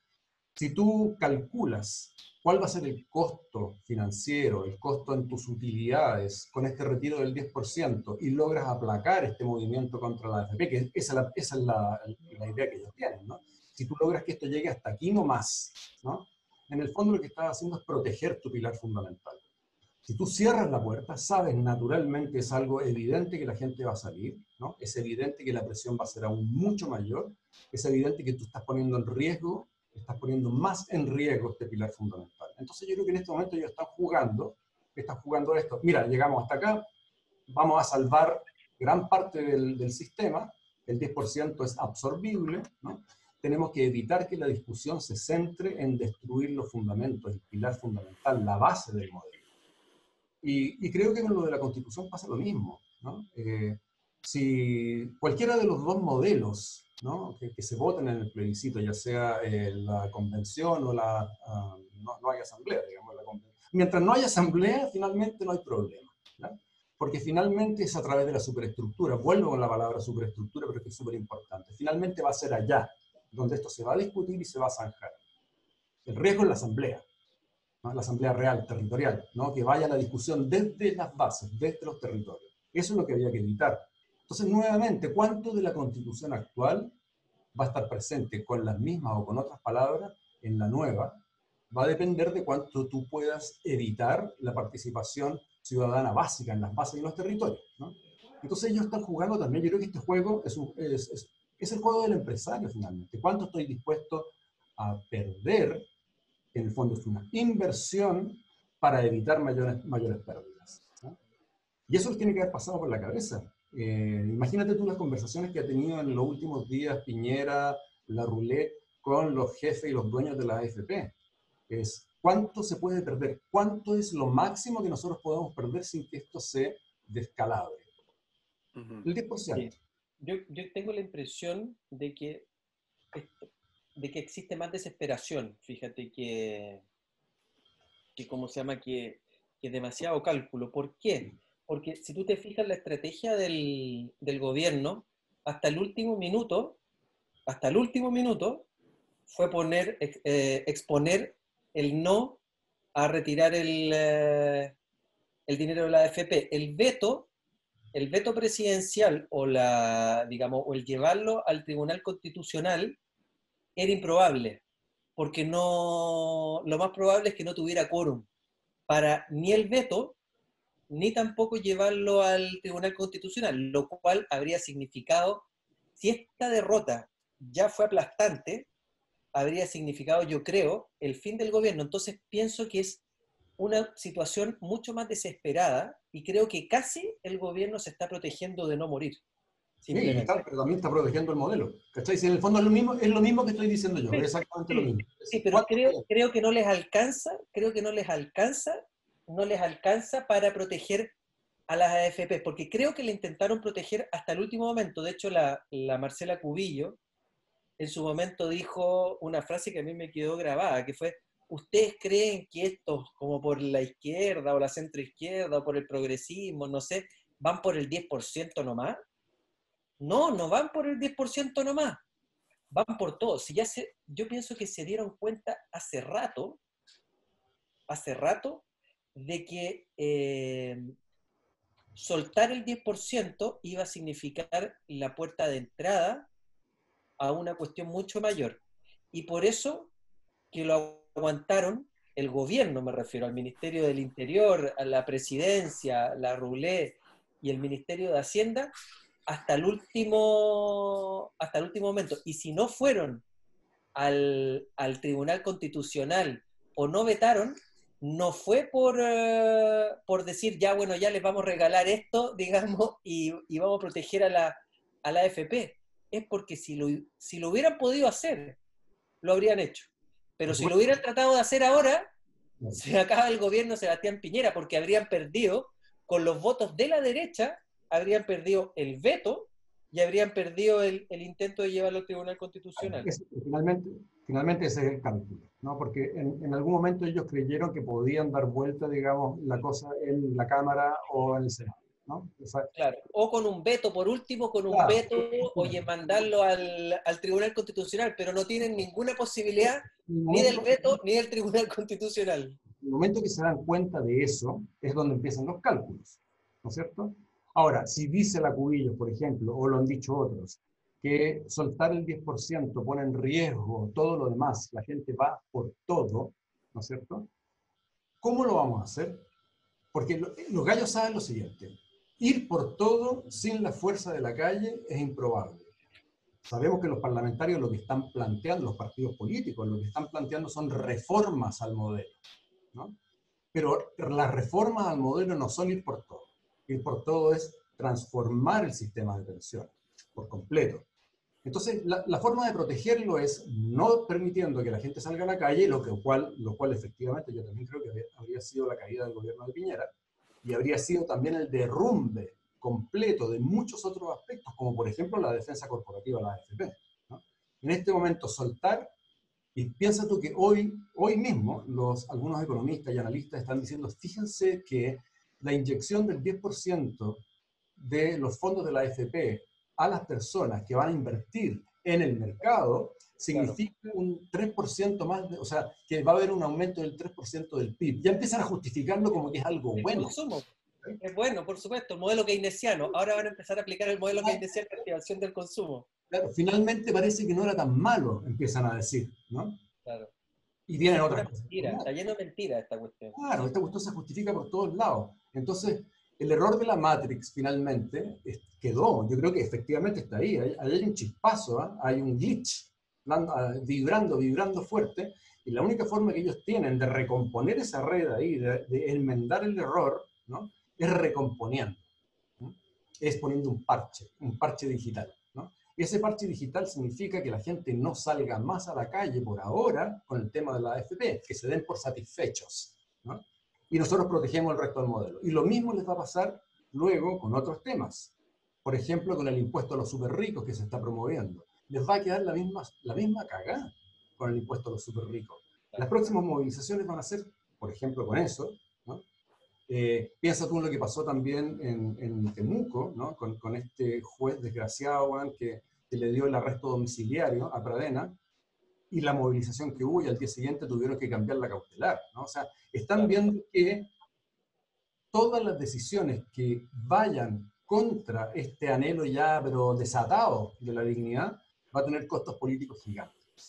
Si tú calculas cuál va a ser el costo financiero, el costo en tus utilidades con este retiro del 10% y logras aplacar este movimiento contra la AFP, que esa, es la, idea que ellos tienen, ¿no? Si tú logras que esto llegue hasta aquí no más, ¿no? En el fondo lo que estás haciendo es proteger tu pilar fundamental. Si tú cierras la puerta, sabes naturalmente, es algo evidente que la gente va a salir, ¿no? Es evidente que la presión va a ser aún mucho mayor, es evidente que tú estás poniendo en riesgo estás poniendo más en riesgo este pilar fundamental. Entonces yo creo que en este momento ellos están jugando, están jugando esto. Mira, llegamos hasta acá, vamos a salvar gran parte del, del sistema, el 10% es absorbible, ¿no? tenemos que evitar que la discusión se centre en destruir los fundamentos, el pilar fundamental, la base del modelo. Y, y creo que con lo de la Constitución pasa lo mismo. ¿no? Eh, si cualquiera de los dos modelos ¿no? que, se voten en el plebiscito, ya sea eh, la convención o la... Ah, no, hay asamblea, digamos. La Mientras no haya asamblea, finalmente no hay problema. Porque finalmente es a través de la superestructura. Vuelvo con la palabra superestructura, pero que es súper importante. Finalmente va a ser allá, donde esto se va a discutir y se va a zanjar. El riesgo es la asamblea, la asamblea real, territorial, ¿no? que vaya la discusión desde las bases, desde los territorios. Eso es lo que había que evitar. Entonces, nuevamente, ¿cuánto de la constitución actual va a estar presente con las mismas o con otras palabras en la nueva? Va a depender de cuánto tú puedas evitar la participación ciudadana básica en las bases y los territorios. Entonces ellos están jugando también, yo creo que este juego es, es, es, el juego del empresario finalmente. ¿Cuánto estoy dispuesto a perder? En el fondo es una inversión para evitar mayores, mayores pérdidas. Y eso les tiene que haber pasado por la cabeza. Eh, imagínate tú las conversaciones que ha tenido en los últimos días Piñera, la Roulette, con los jefes y los dueños de la AFP. Es cuánto se puede perder, cuánto es lo máximo que nosotros podemos perder sin que esto se descalabre. El 10%. Yo, yo, tengo la impresión de que, de que existe más desesperación. Fíjate que, que ¿cómo se llama? Que, que demasiado cálculo. ¿Por qué? Porque si tú te fijas, la estrategia del, del gobierno hasta el último minuto, hasta el último minuto, fue poner, eh, exponer el no a retirar el, eh, el dinero de la AFP. El veto, el veto presidencial o, la, digamos, o el llevarlo al Tribunal Constitucional era improbable, porque no, lo más probable es que no tuviera quórum para ni el veto ni tampoco llevarlo al Tribunal Constitucional, lo cual habría significado, si esta derrota ya fue aplastante, habría significado, yo creo, el fin del gobierno. Entonces pienso que es una situación mucho más desesperada y creo que casi el gobierno se está protegiendo de no morir. Sí, pero también está protegiendo el modelo. ¿Cachai? Si en el fondo es lo mismo, es lo mismo que estoy diciendo yo, es exactamente lo mismo. Sí, pero creo, creo que no les alcanza, creo que no les alcanza no les alcanza para proteger a las AFP, porque creo que le intentaron proteger hasta el último momento. De hecho, la, Marcela Cubillo en su momento dijo una frase que a mí me quedó grabada, que fue, ¿ustedes creen que estos, como por la izquierda o la centroizquierda o por el progresismo, no sé, van por el 10% nomás? No, no van por el 10% nomás, van por todo. Si ya se, yo pienso que se dieron cuenta hace rato, hace rato, de que eh, soltar el 10% iba a significar la puerta de entrada a una cuestión mucho mayor. Y por eso que lo aguantaron el gobierno, me refiero al Ministerio del Interior, a la presidencia, la RULE y el Ministerio de Hacienda, hasta el último, hasta el último momento. Y si no fueron al, al Tribunal Constitucional o no vetaron, no fue por, eh, por decir, ya bueno, ya les vamos a regalar esto, digamos, y, vamos a proteger a la, a la AFP. Es porque si lo, si lo hubieran podido hacer, lo habrían hecho. Pero si lo hubieran tratado de hacer ahora, se acaba el gobierno Sebastián Piñera, porque habrían perdido, con los votos de la derecha, habrían perdido el veto y habrían perdido el, intento de llevarlo al Tribunal Constitucional. finalmente, finalmente ese es el cálculo, ¿no? porque en, algún momento ellos creyeron que podían dar vuelta, digamos, la cosa en la Cámara o en el Senado. ¿no? claro, o con un veto, por último, con un veto, oye, mandarlo al, al, Tribunal Constitucional, pero no tienen ninguna posibilidad ni del veto ni del Tribunal Constitucional. En el momento que se dan cuenta de eso, es donde empiezan los cálculos, ¿no es cierto? Ahora, si dice la Cubillos, por ejemplo, o lo han dicho otros, que soltar el 10% pone en riesgo todo lo demás, la gente va por todo, ¿no es cierto? ¿Cómo lo vamos a hacer? Porque los gallos saben lo siguiente, ir por todo sin la fuerza de la calle es improbable. Sabemos que los parlamentarios lo que están planteando, los partidos políticos, lo que están planteando son reformas al modelo, ¿no? Pero las reformas al modelo no son ir por todo ir por todo es transformar el sistema de pensiones por completo. Entonces, la, forma de protegerlo es no permitiendo que la gente salga a la calle, lo, que, cual, lo cual efectivamente yo también creo que habría sido la caída del gobierno de Piñera, y habría sido también el derrumbe completo de muchos otros aspectos, como por ejemplo la defensa corporativa la AFP. En este momento, soltar, y piensa tú que hoy, hoy mismo los, algunos economistas y analistas están diciendo, fíjense que la inyección del 10% de los fondos de la AFP a las personas que van a invertir en el mercado significa un 3% más, o sea, que va a haber un aumento del 3% del PIB. Ya empiezan a justificarlo como que es algo bueno. Es bueno, por supuesto, el modelo keynesiano. Ahora van a empezar a aplicar el modelo keynesiano de activación del consumo. Claro, finalmente parece que no era tan malo, empiezan a decir, ¿no? Claro. Y tienen cosas. Mentira, está lleno de mentiras esta cuestión. Claro, esta cuestión se justifica por todos lados. Entonces, el error de la Matrix finalmente quedó. Yo creo que efectivamente está ahí. Hay, un chispazo, ¿ah? hay un glitch ah, vibrando, vibrando fuerte. Y la única forma que ellos tienen de recomponer esa red ahí, de, enmendar el error, ¿no? es recomponiendo. Es poniendo un parche, un parche digital. Ese parche digital significa que la gente no salga más a la calle por ahora con el tema de la AFP, que se den por satisfechos. ¿no? y nosotros protegemos el resto del modelo. Y lo mismo les va a pasar luego con otros temas. Por ejemplo, con el impuesto a los super ricos que se está promoviendo. Les va a quedar la misma, la misma cagada con el impuesto a los super ricos. Las próximas movilizaciones van a ser, por ejemplo, con eso, Eh, piensa tú en lo que pasó también en, en Temuco, ¿no? con, con, este juez desgraciado que, que, le dio el arresto domiciliario a Pradena y la movilización que hubo y al día siguiente tuvieron que cambiar la cautelar. ¿no? O sea, están viendo que todas las decisiones que vayan contra este anhelo ya pero desatado de la dignidad va a tener costos políticos gigantes.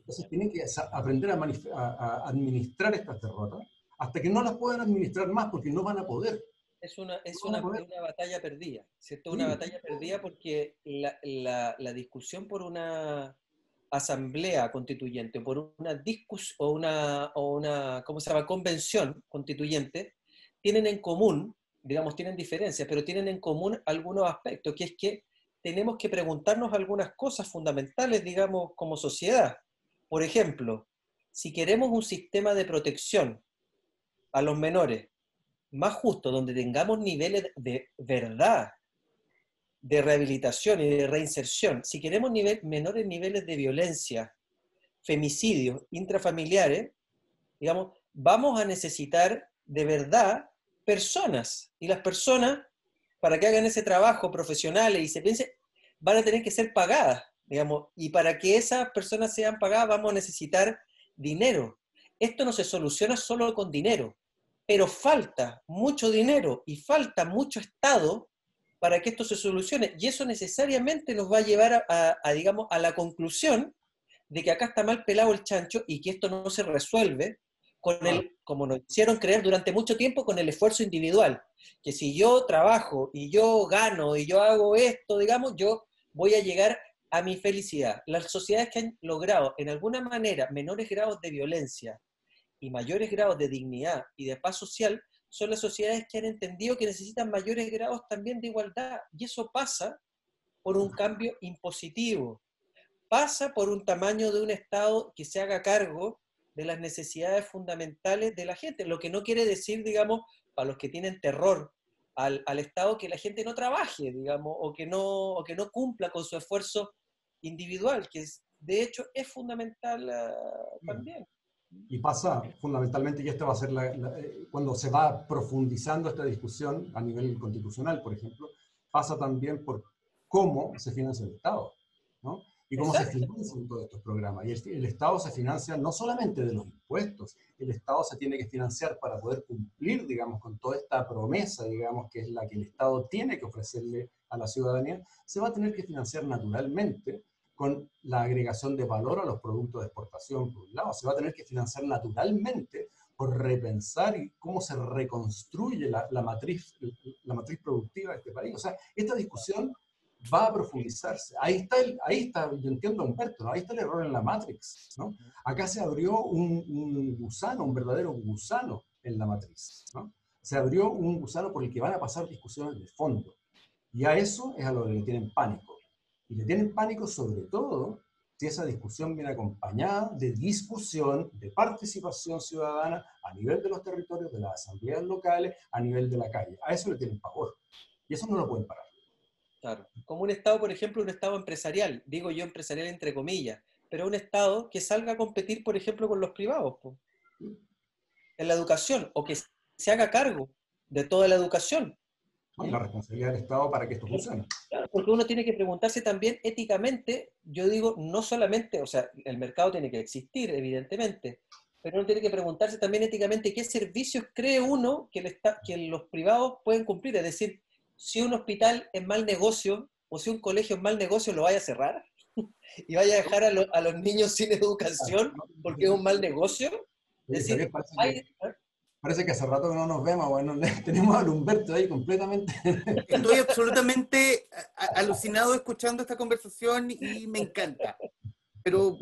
Entonces tienen que aprender a, a administrar estas derrotas hasta que no las puedan administrar más, porque no van a poder. Es una, es una, una, batalla perdida, ¿cierto? Una batalla perdida porque la, la, la, discusión por una asamblea constituyente, por una discus o una, o una, ¿cómo se llama?, convención constituyente, tienen en común, digamos, tienen diferencias, pero tienen en común algunos aspectos, que es que tenemos que preguntarnos algunas cosas fundamentales, digamos, como sociedad. Por ejemplo, si queremos un sistema de protección a los menores más justo, donde tengamos niveles de verdad, de rehabilitación y de reinserción, si queremos nivel, menores niveles de violencia, femicidios intrafamiliares, digamos, vamos a necesitar de verdad personas. Y las personas, para que hagan ese trabajo profesional y se piense, van a tener que ser pagadas, digamos, y para que esas personas sean pagadas vamos a necesitar dinero. Esto no se soluciona solo con dinero pero falta mucho dinero y falta mucho Estado para que esto se solucione. Y eso necesariamente nos va a llevar a, digamos, a la conclusión de que acá está mal pelado el chancho y que esto no se resuelve con el, como nos hicieron creer durante mucho tiempo, con el esfuerzo individual. Que si yo trabajo y yo gano y yo hago esto, digamos, yo voy a llegar a mi felicidad. Las sociedades que han logrado en alguna manera menores grados de violencia, y mayores grados de dignidad y de paz social son las sociedades que han entendido que necesitan mayores grados también de igualdad. Y eso pasa por un cambio impositivo, pasa por un tamaño de un Estado que se haga cargo de las necesidades fundamentales de la gente, lo que no quiere decir, digamos, para los que tienen terror al, al Estado, que la gente no trabaje, digamos, o que no, o que no cumpla con su esfuerzo individual, que de hecho es fundamental uh, también. Y pasa fundamentalmente, y esto va a ser eh, cuando se va profundizando esta discusión a nivel constitucional, por ejemplo, pasa también por cómo se financia el Estado, ¿no? Y cómo se financian todos estos programas. Y el, el, Estado se financia no solamente de los impuestos, el Estado se tiene que financiar para poder cumplir, digamos, con toda esta promesa, digamos, que es la que el Estado tiene que ofrecerle a la ciudadanía, se va a tener que financiar naturalmente con la agregación de valor a los productos de exportación, por un lado. Se va a tener que financiar naturalmente por repensar cómo se reconstruye la, la, matriz, la matriz productiva de este país. O sea, esta discusión va a profundizarse. Ahí está, el, ahí está yo entiendo a Humberto, ¿no? ahí está el error en la Matrix. ¿no? Acá se abrió un, un, gusano, un verdadero gusano en la matriz. ¿no? Se abrió un gusano por el que van a pasar discusiones de fondo. Y a eso es a lo que le tienen pánico. Y le tienen pánico sobre todo si esa discusión viene acompañada de discusión, de participación ciudadana a nivel de los territorios, de las asambleas locales, a nivel de la calle. A eso le tienen pavor. Y eso no lo pueden parar. Claro. Como un Estado, por ejemplo, un Estado empresarial, digo yo empresarial entre comillas, pero un Estado que salga a competir, por ejemplo, con los privados, en la educación, o que se haga cargo de toda la educación, la responsabilidad del Estado para que esto funcione. Claro, porque uno tiene que preguntarse también éticamente, yo digo, no solamente, o sea, el mercado tiene que existir, evidentemente, pero uno tiene que preguntarse también éticamente qué servicios cree uno que, el que los privados pueden cumplir. Es decir, si un hospital es mal negocio o si un colegio es mal negocio, ¿lo vaya a cerrar? ¿Y vaya a dejar a, a los niños sin educación porque es un mal negocio? Es decir, hay, Parece que hace rato que no nos vemos, bueno, tenemos a Humberto ahí completamente. Estoy absolutamente alucinado escuchando esta conversación y me encanta. Pero,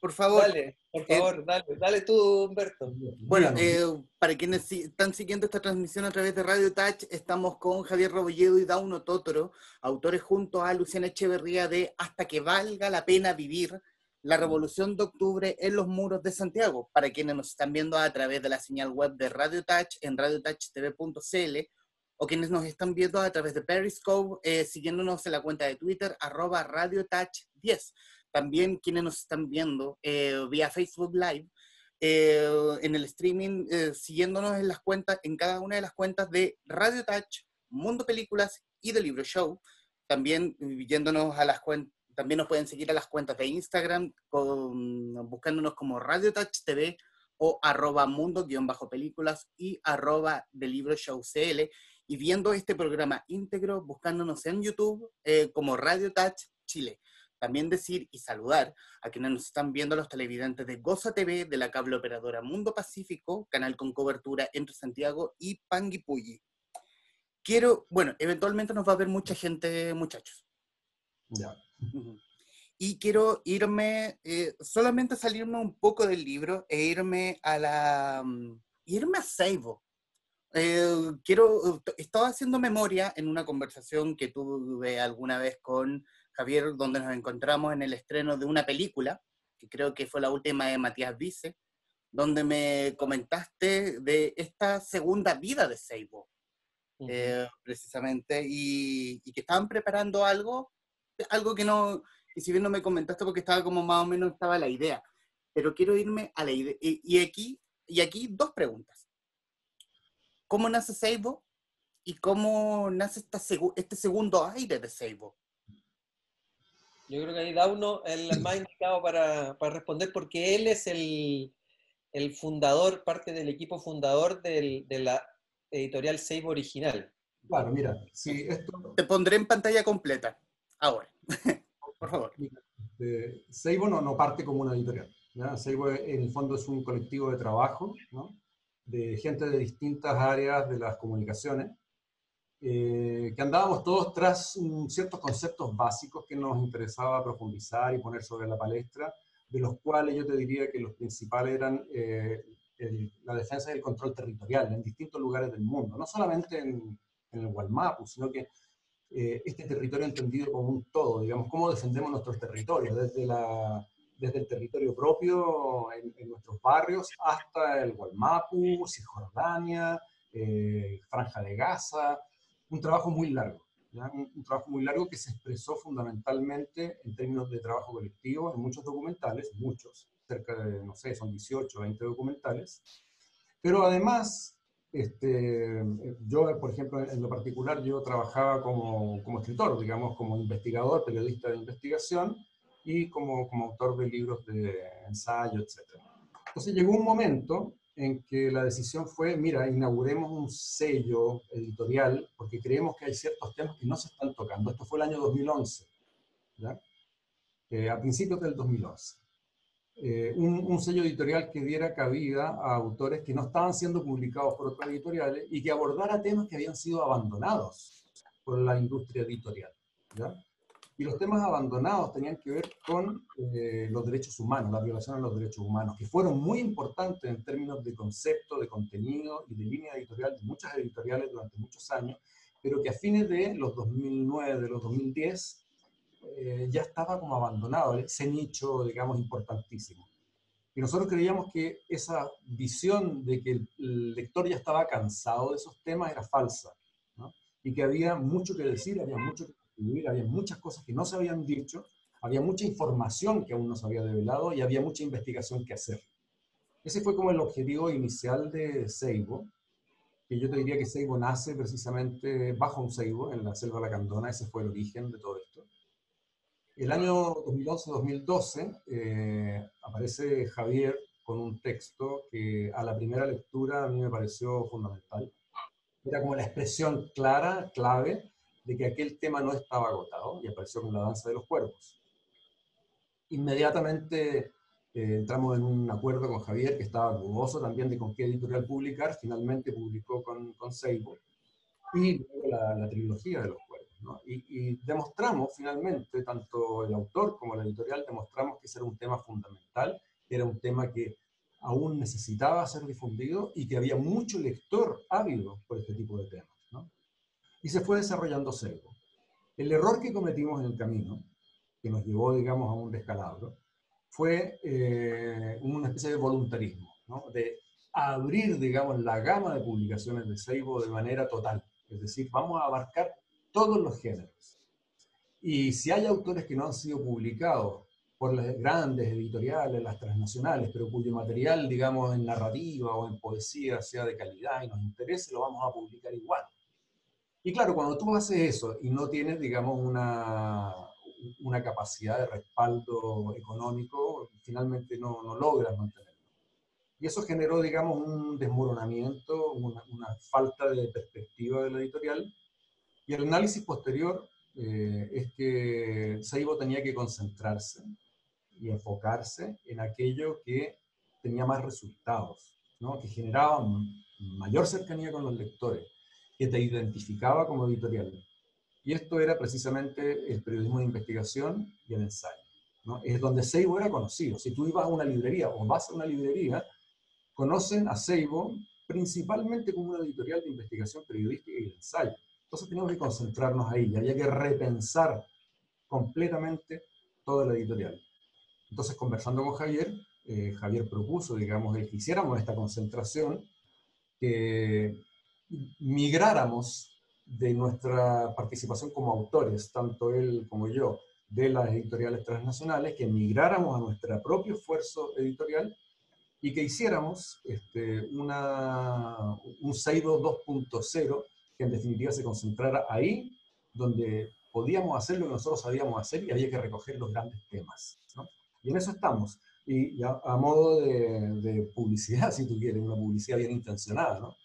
por favor. Dale, por eh, favor, dale, dale tú, Humberto. Bueno, eh, para quienes están siguiendo esta transmisión a través de Radio Touch, estamos con Javier Robolledo y Dauno Totoro, autores junto a Luciana Echeverría de Hasta que valga la pena vivir, la Revolución de Octubre en los muros de Santiago, para quienes nos están viendo a través de la señal web de Radio Touch en radiotouchtv.cl o quienes nos están viendo a través de Periscope, eh, siguiéndonos en la cuenta de Twitter, arroba RadioTouch10. También quienes nos están viendo eh, vía Facebook Live, eh, en el streaming, siguiéndonos en las cuentas, en cada una de las cuentas de Radio Touch, Mundo Películas y The Libro Show. También yéndonos a las cuentas, también nos pueden seguir a las cuentas de Instagram, buscándonos como Radio Touch TV o arroba mundo-películas y arroba de libro show CL y viendo este programa íntegro, buscándonos en YouTube eh, como Radio Touch Chile. También decir y saludar a quienes nos están viendo los televidentes de Goza TV, de la cable operadora Mundo Pacífico, canal con cobertura entre Santiago y Panguipulli. Quiero, bueno, eventualmente nos va a ver mucha gente, muchachos. Ya. Y quiero irme, eh, solamente salirme un poco del libro e irme a la, mm, irme a Seibo. Eh, quiero, estaba haciendo memoria en una conversación que tuve alguna vez con Javier, donde nos encontramos en el estreno de una película, que creo que fue la última de Matías Vice, donde me comentaste de esta segunda vida de Seibo, eh, precisamente, y, y, que estaban preparando algo, algo que no, y si bien no me comentaste porque estaba como más o menos estaba la idea, pero quiero irme a la idea, y, aquí, y aquí dos preguntas cómo nace Seibo y cómo nace esta este segundo aire de Seibo. Yo creo que ahí Dauno es el más indicado para, para responder porque él es el, el, fundador, parte del equipo fundador del, de la editorial Seibo original. Claro, mira, si esto... Te pondré en pantalla completa, ahora, por favor. Este, Seibo no, no parte como una editorial. Seibo en el fondo es un colectivo de trabajo, ¿no? de gente de distintas áreas de las comunicaciones, eh, que andábamos todos tras ciertos conceptos básicos que nos interesaba profundizar y poner sobre la palestra, de los cuales yo te diría que los principales eran eh, la defensa y el control territorial en distintos lugares del mundo, no solamente en, el Gualmapu, sino que eh, este territorio entendido como un todo, digamos, cómo defendemos nuestros territorios, desde la desde el territorio propio en, nuestros barrios hasta el Gualmapu, Cisjordania, eh, Franja de Gaza, un trabajo muy largo, un, trabajo muy largo que se expresó fundamentalmente en términos de trabajo colectivo en muchos documentales, muchos, cerca de, no sé, son 18, 20 documentales, pero además, este, yo, por ejemplo, en lo particular, yo trabajaba como, como escritor, digamos, como investigador, periodista de investigación, y como, como autor de libros de ensayo, etc. Entonces llegó un momento en que la decisión fue, mira, inauguremos un sello editorial porque creemos que hay ciertos temas que no se están tocando. Esto fue el año 2011, ¿ya? Eh, a principios del 2011. Eh, un, sello editorial que diera cabida a autores que no estaban siendo publicados por otras editoriales y que abordara temas que habían sido abandonados por la industria editorial. Y los temas abandonados tenían que ver con eh, los derechos humanos, la violación a los derechos humanos, que fueron muy importantes en términos de concepto, de contenido y de línea editorial de muchas editoriales durante muchos años, pero que a fines de los 2009, de los 2010, eh, ya estaba como abandonado ese nicho, digamos, importantísimo. Y nosotros creíamos que esa visión de que el lector ya estaba cansado de esos temas era falsa, ¿no? y que había mucho que decir, había mucho que había muchas cosas que no se habían dicho, había mucha información que aún no se había develado y había mucha investigación que hacer. Ese fue como el objetivo inicial de Seibo, que yo te diría que Seibo nace precisamente bajo un Seibo, en la selva lacandona, ese fue el origen de todo esto. El año 2011-2012 eh, aparece Javier con un texto que a la primera lectura a mí me pareció fundamental. Era como la expresión clara, clave, de que aquel tema no estaba agotado y apareció con la danza de los cuerpos. Inmediatamente eh, entramos en un acuerdo con Javier, que estaba dudoso también de con qué editorial publicar, finalmente publicó con, con Seibo, y luego la, trilogía de los. ¿No? Y, y, demostramos finalmente, tanto el autor como la editorial, demostramos que ese era un tema fundamental, que era un tema que aún necesitaba ser difundido y que había mucho lector ávido por este tipo de temas y se fue desarrollando Selvo. El error que cometimos en el camino, que nos llevó, digamos, a un descalabro, fue eh, una especie de voluntarismo, ¿no? de abrir, digamos, la gama de publicaciones de Seibo de manera total. Es decir, vamos a abarcar todos los géneros. Y si hay autores que no han sido publicados por las grandes editoriales, las transnacionales, pero cuyo material, digamos, en narrativa o en poesía sea de calidad y nos interese, lo vamos a publicar igual. Y claro, cuando tú haces eso y no tienes, digamos, una, una capacidad de respaldo económico, finalmente no, no logras mantenerlo. Y eso generó, digamos, un desmoronamiento, una, una falta de perspectiva de la editorial. Y el análisis posterior eh, es que Seibo tenía que concentrarse y enfocarse en aquello que tenía más resultados, que generaba mayor cercanía con los lectores, que te identificaba como editorial. Y esto era precisamente el periodismo de investigación y el ensayo. ¿no? Es donde Seibo era conocido. Si tú ibas a una librería o vas a una librería, conocen a Seibo principalmente como una editorial de investigación periodística y de ensayo. Entonces teníamos que concentrarnos ahí y había que repensar completamente toda la editorial. Entonces, conversando con Javier, eh, Javier propuso, digamos, que hiciéramos esta concentración, que migráramos de nuestra participación como autores, tanto él como yo, de las editoriales transnacionales, que migráramos a nuestro propio esfuerzo editorial y que hiciéramos este, un Seido 2.0 que en definitiva se concentrara ahí donde podíamos hacer lo que nosotros sabíamos hacer y había que recoger los grandes temas. ¿no? Y en eso estamos. Y a, a modo de, de, publicidad, si tú quieres, una publicidad bien intencionada, ¿no?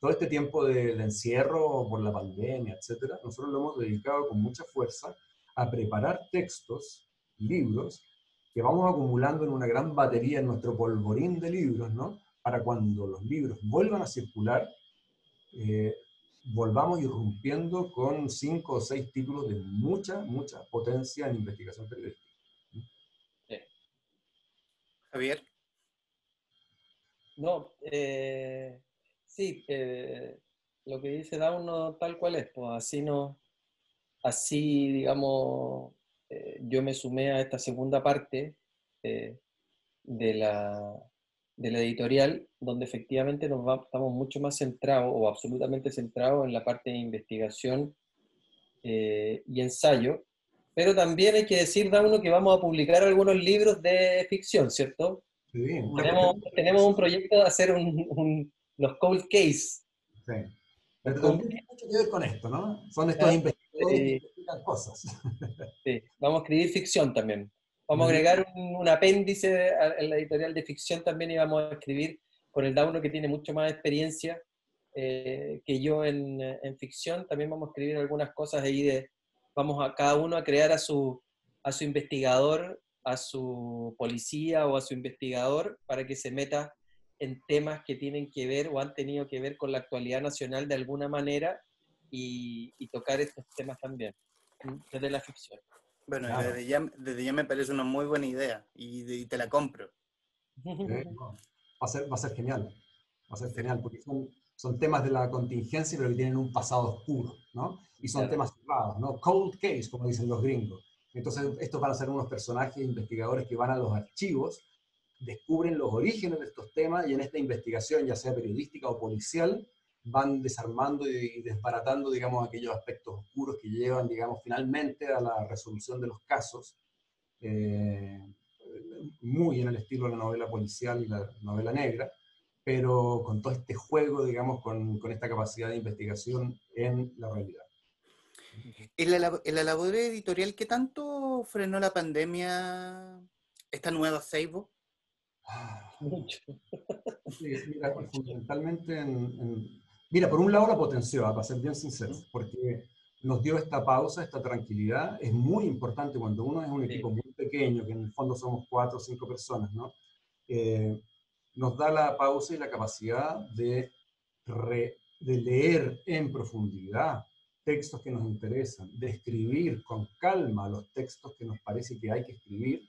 Todo este tiempo de, de encierro por la pandemia, etcétera, nosotros lo hemos dedicado con mucha fuerza a preparar textos, libros, que vamos acumulando en una gran batería en nuestro polvorín de libros, ¿no? Para cuando los libros vuelvan a circular, eh, volvamos irrumpiendo con cinco o seis títulos de mucha, mucha potencia en investigación periodística. Sí. Javier. No, eh, sí, eh, lo que dice Dauno tal cual es, pues así no, así digamos, eh, yo me sumé a esta segunda parte eh, de la, de la editorial, donde efectivamente nos va, estamos mucho más centrados o absolutamente centrados en la parte de investigación eh, y ensayo, pero también hay que decir, Dauno, que vamos a publicar algunos libros de ficción, ¿cierto? Sí, tenemos, tenemos, un proyecto de hacer un, un, los cold case. Sí. Pero también tiene mucho que ver con esto, ¿no? Son estos investigadores que investigan cosas. Sí, vamos a escribir ficción también. Vamos a agregar un, un, apéndice en la editorial de ficción también y vamos a escribir con el Dauno que tiene mucho más experiencia eh, que yo en, en, ficción. También vamos a escribir algunas cosas ahí de, vamos a cada uno a crear a su, a su investigador, a su policía o a su investigador para que se meta en temas que tienen que ver o han tenido que ver con la actualidad nacional de alguna manera y, y tocar estos temas también desde la ficción. Bueno, claro. desde, ya, desde, ya, me parece una muy buena idea y, y te la compro. Va, a ser, va a ser genial, va a ser genial, porque son, son temas de la contingencia, pero que tienen un pasado oscuro, ¿no? Y son claro. temas cerrados, ¿no? Cold case, como dicen los gringos. Entonces, estos van a ser unos personajes investigadores que van a los archivos, descubren los orígenes de estos temas y en esta investigación, ya sea periodística o policial, van desarmando y desbaratando, digamos, aquellos aspectos oscuros que llevan, digamos, finalmente a la resolución de los casos, eh, muy en el estilo de la novela policial y la novela negra, pero con todo este juego, digamos, con, con esta capacidad de investigación en la realidad. En la, en la labor editorial, ¿qué tanto frenó la pandemia esta nueva Seibo? Mucho. Sí, mira, fundamentalmente en, en, Mira, por un lado la potenció, para ser bien sincero, porque nos dio esta pausa, esta tranquilidad. Es muy importante cuando uno es un equipo muy pequeño, que en el fondo somos cuatro o cinco personas, ¿no? Eh, nos da la pausa y la capacidad de, re, de leer en profundidad textos que nos interesan, de escribir con calma los textos que nos parece que hay que escribir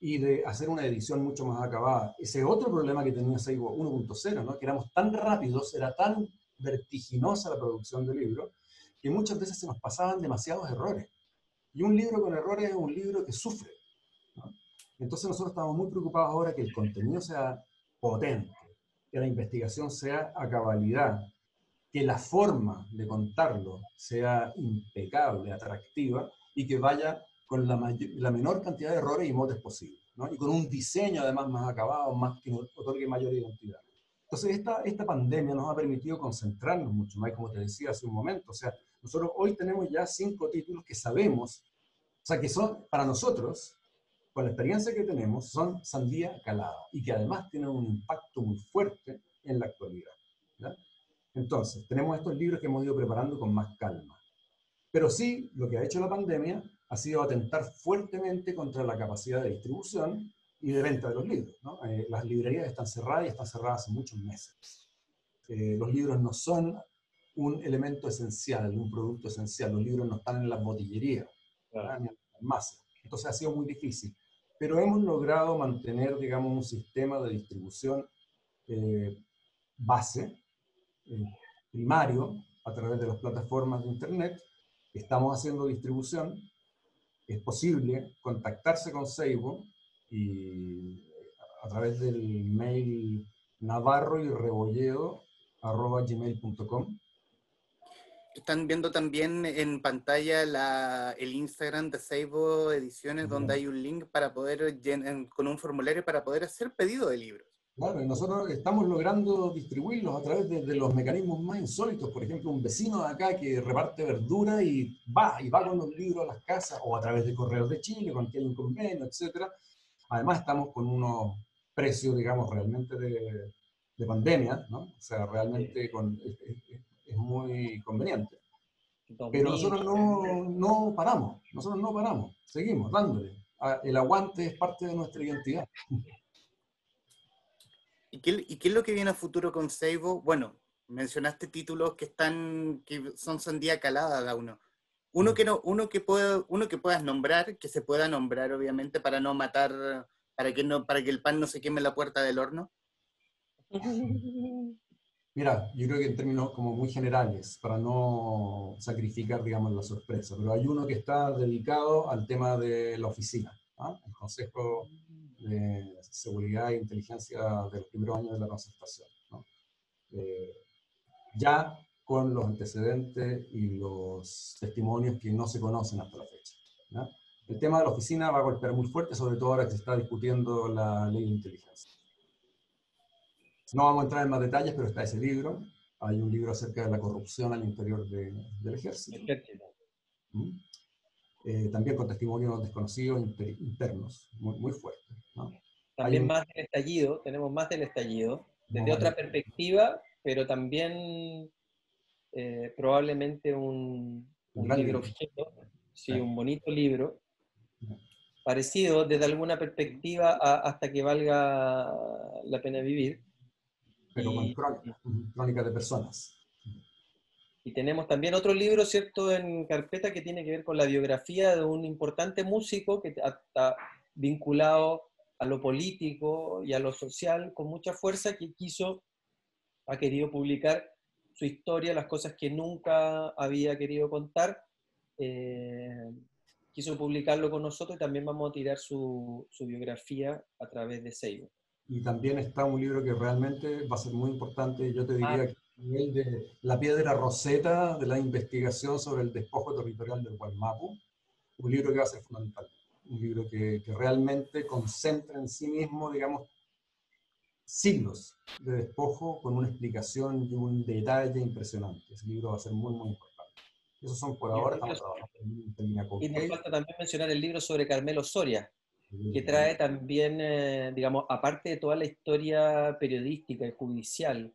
y de hacer una edición mucho más acabada. Ese otro problema que tenía Seibo 1.0, ¿no? que éramos tan rápidos, era tan vertiginosa la producción del libro, que muchas veces se nos pasaban demasiados errores. Y un libro con errores es un libro que sufre. ¿no? Entonces nosotros estamos muy preocupados ahora que el contenido sea potente, que la investigación sea a cabalidad, que la forma de contarlo sea impecable, atractiva y que vaya con la, la menor cantidad de errores y motes posible, ¿no? y con un diseño además más acabado, más que otorgue mayor identidad. Entonces, esta, esta pandemia nos ha permitido concentrarnos mucho más, como te decía hace un momento. O sea, nosotros hoy tenemos ya cinco títulos que sabemos, o sea, que son para nosotros, con la experiencia que tenemos, son sandía calada y que además tienen un impacto muy fuerte en la actualidad. Entonces, tenemos estos libros que hemos ido preparando con más calma. Pero sí, lo que ha hecho la pandemia ha sido atentar fuertemente contra la capacidad de distribución y de venta de los libros. Eh, las librerías están cerradas y están cerradas hace muchos meses. Eh, los libros no son un elemento esencial, un producto esencial. Los libros no están en las botillerías, ni en las Entonces ha sido muy difícil. Pero hemos logrado mantener, digamos, un sistema de distribución eh, base, primario, a través de las plataformas de Internet. Estamos haciendo distribución. Es posible contactarse con Seibo y a través del mail navarro y rebolledo gmail.com. Están viendo también en pantalla el Instagram de Seibo Ediciones, donde hay un link para poder, con un formulario para poder hacer pedido de libros. Claro, y nosotros estamos logrando distribuirlos a través de, los mecanismos más insólitos. Por ejemplo, un vecino de acá que reparte verdura y va, y va con los libros a las casas, o a través de Correos de Chile, con quien un convenio, etcétera Además estamos con unos precios, digamos, realmente de, pandemia, ¿no? O sea, realmente con, es, muy conveniente. Pero nosotros no, no, paramos, nosotros no paramos, seguimos dándole. Ah, el aguante es parte de nuestra identidad. ¿Y qué, ¿Y qué, es lo que viene a futuro con Seibo? Bueno, mencionaste títulos que están, que son sandía calada cada uno. Uno que, no, uno, que pueda, uno que puedas nombrar, que se pueda nombrar obviamente para no matar, para que, no, para que el pan no se queme en la puerta del horno. Mira, yo creo que en términos como muy generales, para no sacrificar, digamos, la sorpresa, pero hay uno que está dedicado al tema de la oficina, ¿ah? el Consejo de Seguridad e Inteligencia de los primeros años de la concertación. Eh, ya con los antecedentes y los testimonios que no se conocen hasta la fecha. El tema de la oficina va a golpear muy fuerte, sobre todo ahora que se está discutiendo la ley de inteligencia. No vamos a entrar en más detalles, pero está ese libro. Hay un libro acerca de la corrupción al interior del ejército. ¿Mm? Eh, también con testimonios desconocidos internos, muy, muy fuertes. También más del estallido, tenemos más del estallido, desde otra perspectiva, pero también eh, probablemente un, libro objeto, sí, un bonito libro, parecido desde alguna perspectiva hasta que valga la pena vivir. Pero con crónica, de personas. Y tenemos también otro libro, ¿cierto?, en carpeta que tiene que ver con la biografía de un importante músico que está vinculado a lo político y a lo social con mucha fuerza, que quiso, ha querido publicar su historia, las cosas que nunca había querido contar. Eh, quiso publicarlo con nosotros y también vamos a tirar su, su biografía a través de Seibo. Y también está un libro que realmente va a ser muy importante, yo te diría ah. que nivel de la piedra roseta de la investigación sobre el despojo territorial del Guaymapu, un libro que va a ser fundamental, un libro que, que realmente concentra en sí mismo, digamos, siglos de despojo con una explicación y un detalle impresionante. Ese libro va a ser muy, muy importante. Esos son por ahora, estamos trabajando Y nos falta también mencionar el libro sobre Carmelo Soria, que trae también, eh, digamos, aparte de toda la historia periodística y judicial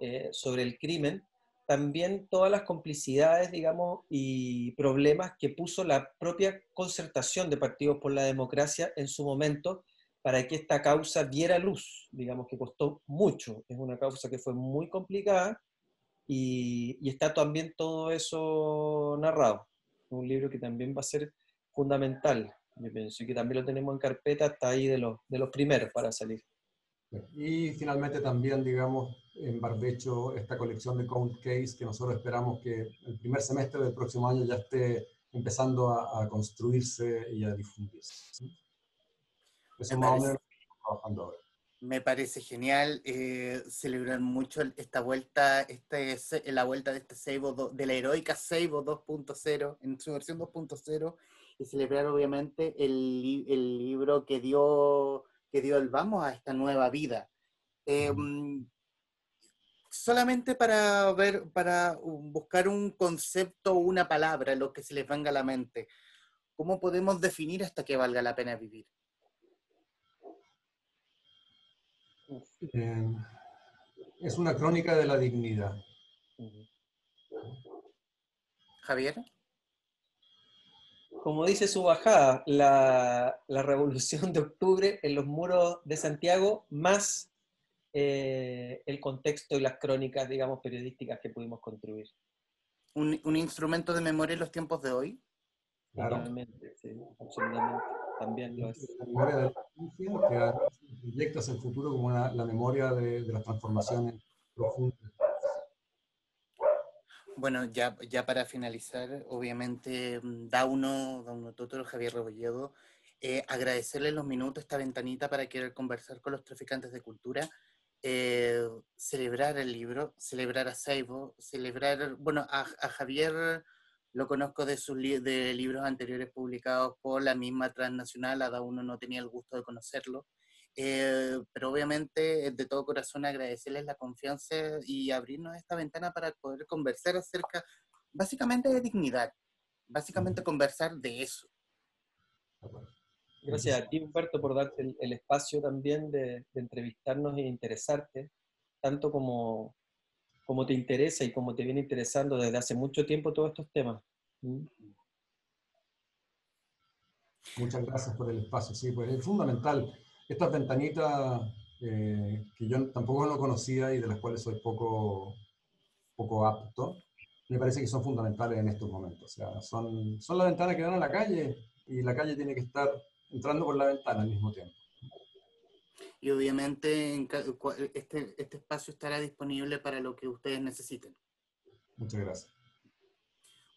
eh, sobre el crimen, también todas las complicidades, digamos, y problemas que puso la propia concertación de Partidos por la Democracia en su momento para que esta causa diera luz, digamos que costó mucho, es una causa que fue muy complicada y, está también todo eso narrado. Un libro que también va a ser fundamental, yo pienso, y que también lo tenemos en carpeta, está ahí de los, primeros para salir. Y finalmente también, digamos, en Barbecho, esta colección de Count Case que nosotros esperamos que el primer semestre del próximo año ya esté empezando a construirse y a difundirse me parece, genial eh, celebrar mucho esta vuelta, este, la vuelta de este Seibo, de la heroica Seibo 2.0, en su versión 2.0, y celebrar obviamente el, el libro que dio, que dio el vamos a esta nueva vida. Em, solamente para ver, para buscar un concepto o una palabra, lo que se les venga a la mente. ¿Cómo podemos definir hasta que valga la pena vivir? Eh, es una crónica de la dignidad. Javier. Como dice su bajada, la, revolución de octubre en los muros de Santiago, más eh, el contexto y las crónicas, digamos, periodísticas que pudimos construir. ¿Un, un instrumento de memoria en los tiempos de hoy? Claro. sí, absolutamente. También lo es. La memoria de la que proyectas el futuro como la memoria de, de las transformaciones profundas. Bueno, ya, ya para finalizar, obviamente, mm, Dauno, Dauno Totoro, Javier Rebolledo, eh, agradecerle los minutos, esta ventanita para querer conversar con los traficantes de cultura, eh, celebrar el libro, celebrar a Saibo, celebrar, bueno, a, a Javier lo conozco de sus de libros anteriores publicados por la misma transnacional, a Dauno no tenía el gusto de conocerlo. Eh, pero obviamente de todo corazón agradecerles la confianza y abrirnos esta ventana para poder conversar acerca, básicamente de dignidad, básicamente conversar de eso. Gracias a ti, Humberto, por darte el, espacio también de, entrevistarnos e interesarte, tanto como, como te interesa y como te viene interesando desde hace mucho tiempo todos estos temas. ¿Mm? Muchas gracias por el espacio, sí, pues es fundamental estas ventanitas eh, que yo tampoco no conocía y de las cuales soy poco, poco apto, me parece que son fundamentales en estos momentos. O sea, son, son las ventanas que dan a la calle y la calle tiene que estar entrando por la ventana al mismo tiempo. Y obviamente este, este espacio estará disponible para lo que ustedes necesiten. Muchas gracias.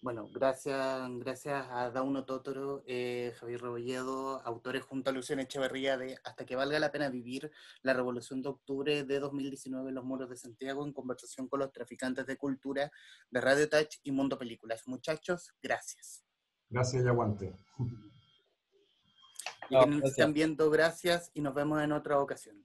Bueno, gracias, gracias a Dauno Totoro, eh, Javier Rebolledo, autores junto a Luciana Echeverría de Hasta que valga la pena vivir, la revolución de octubre de 2019 en los muros de Santiago, en conversación con los traficantes de cultura de Radio Touch y Mundo Películas. Muchachos, gracias. Gracias y aguante. Y que nos están viendo, gracias y nos vemos en otra ocasión.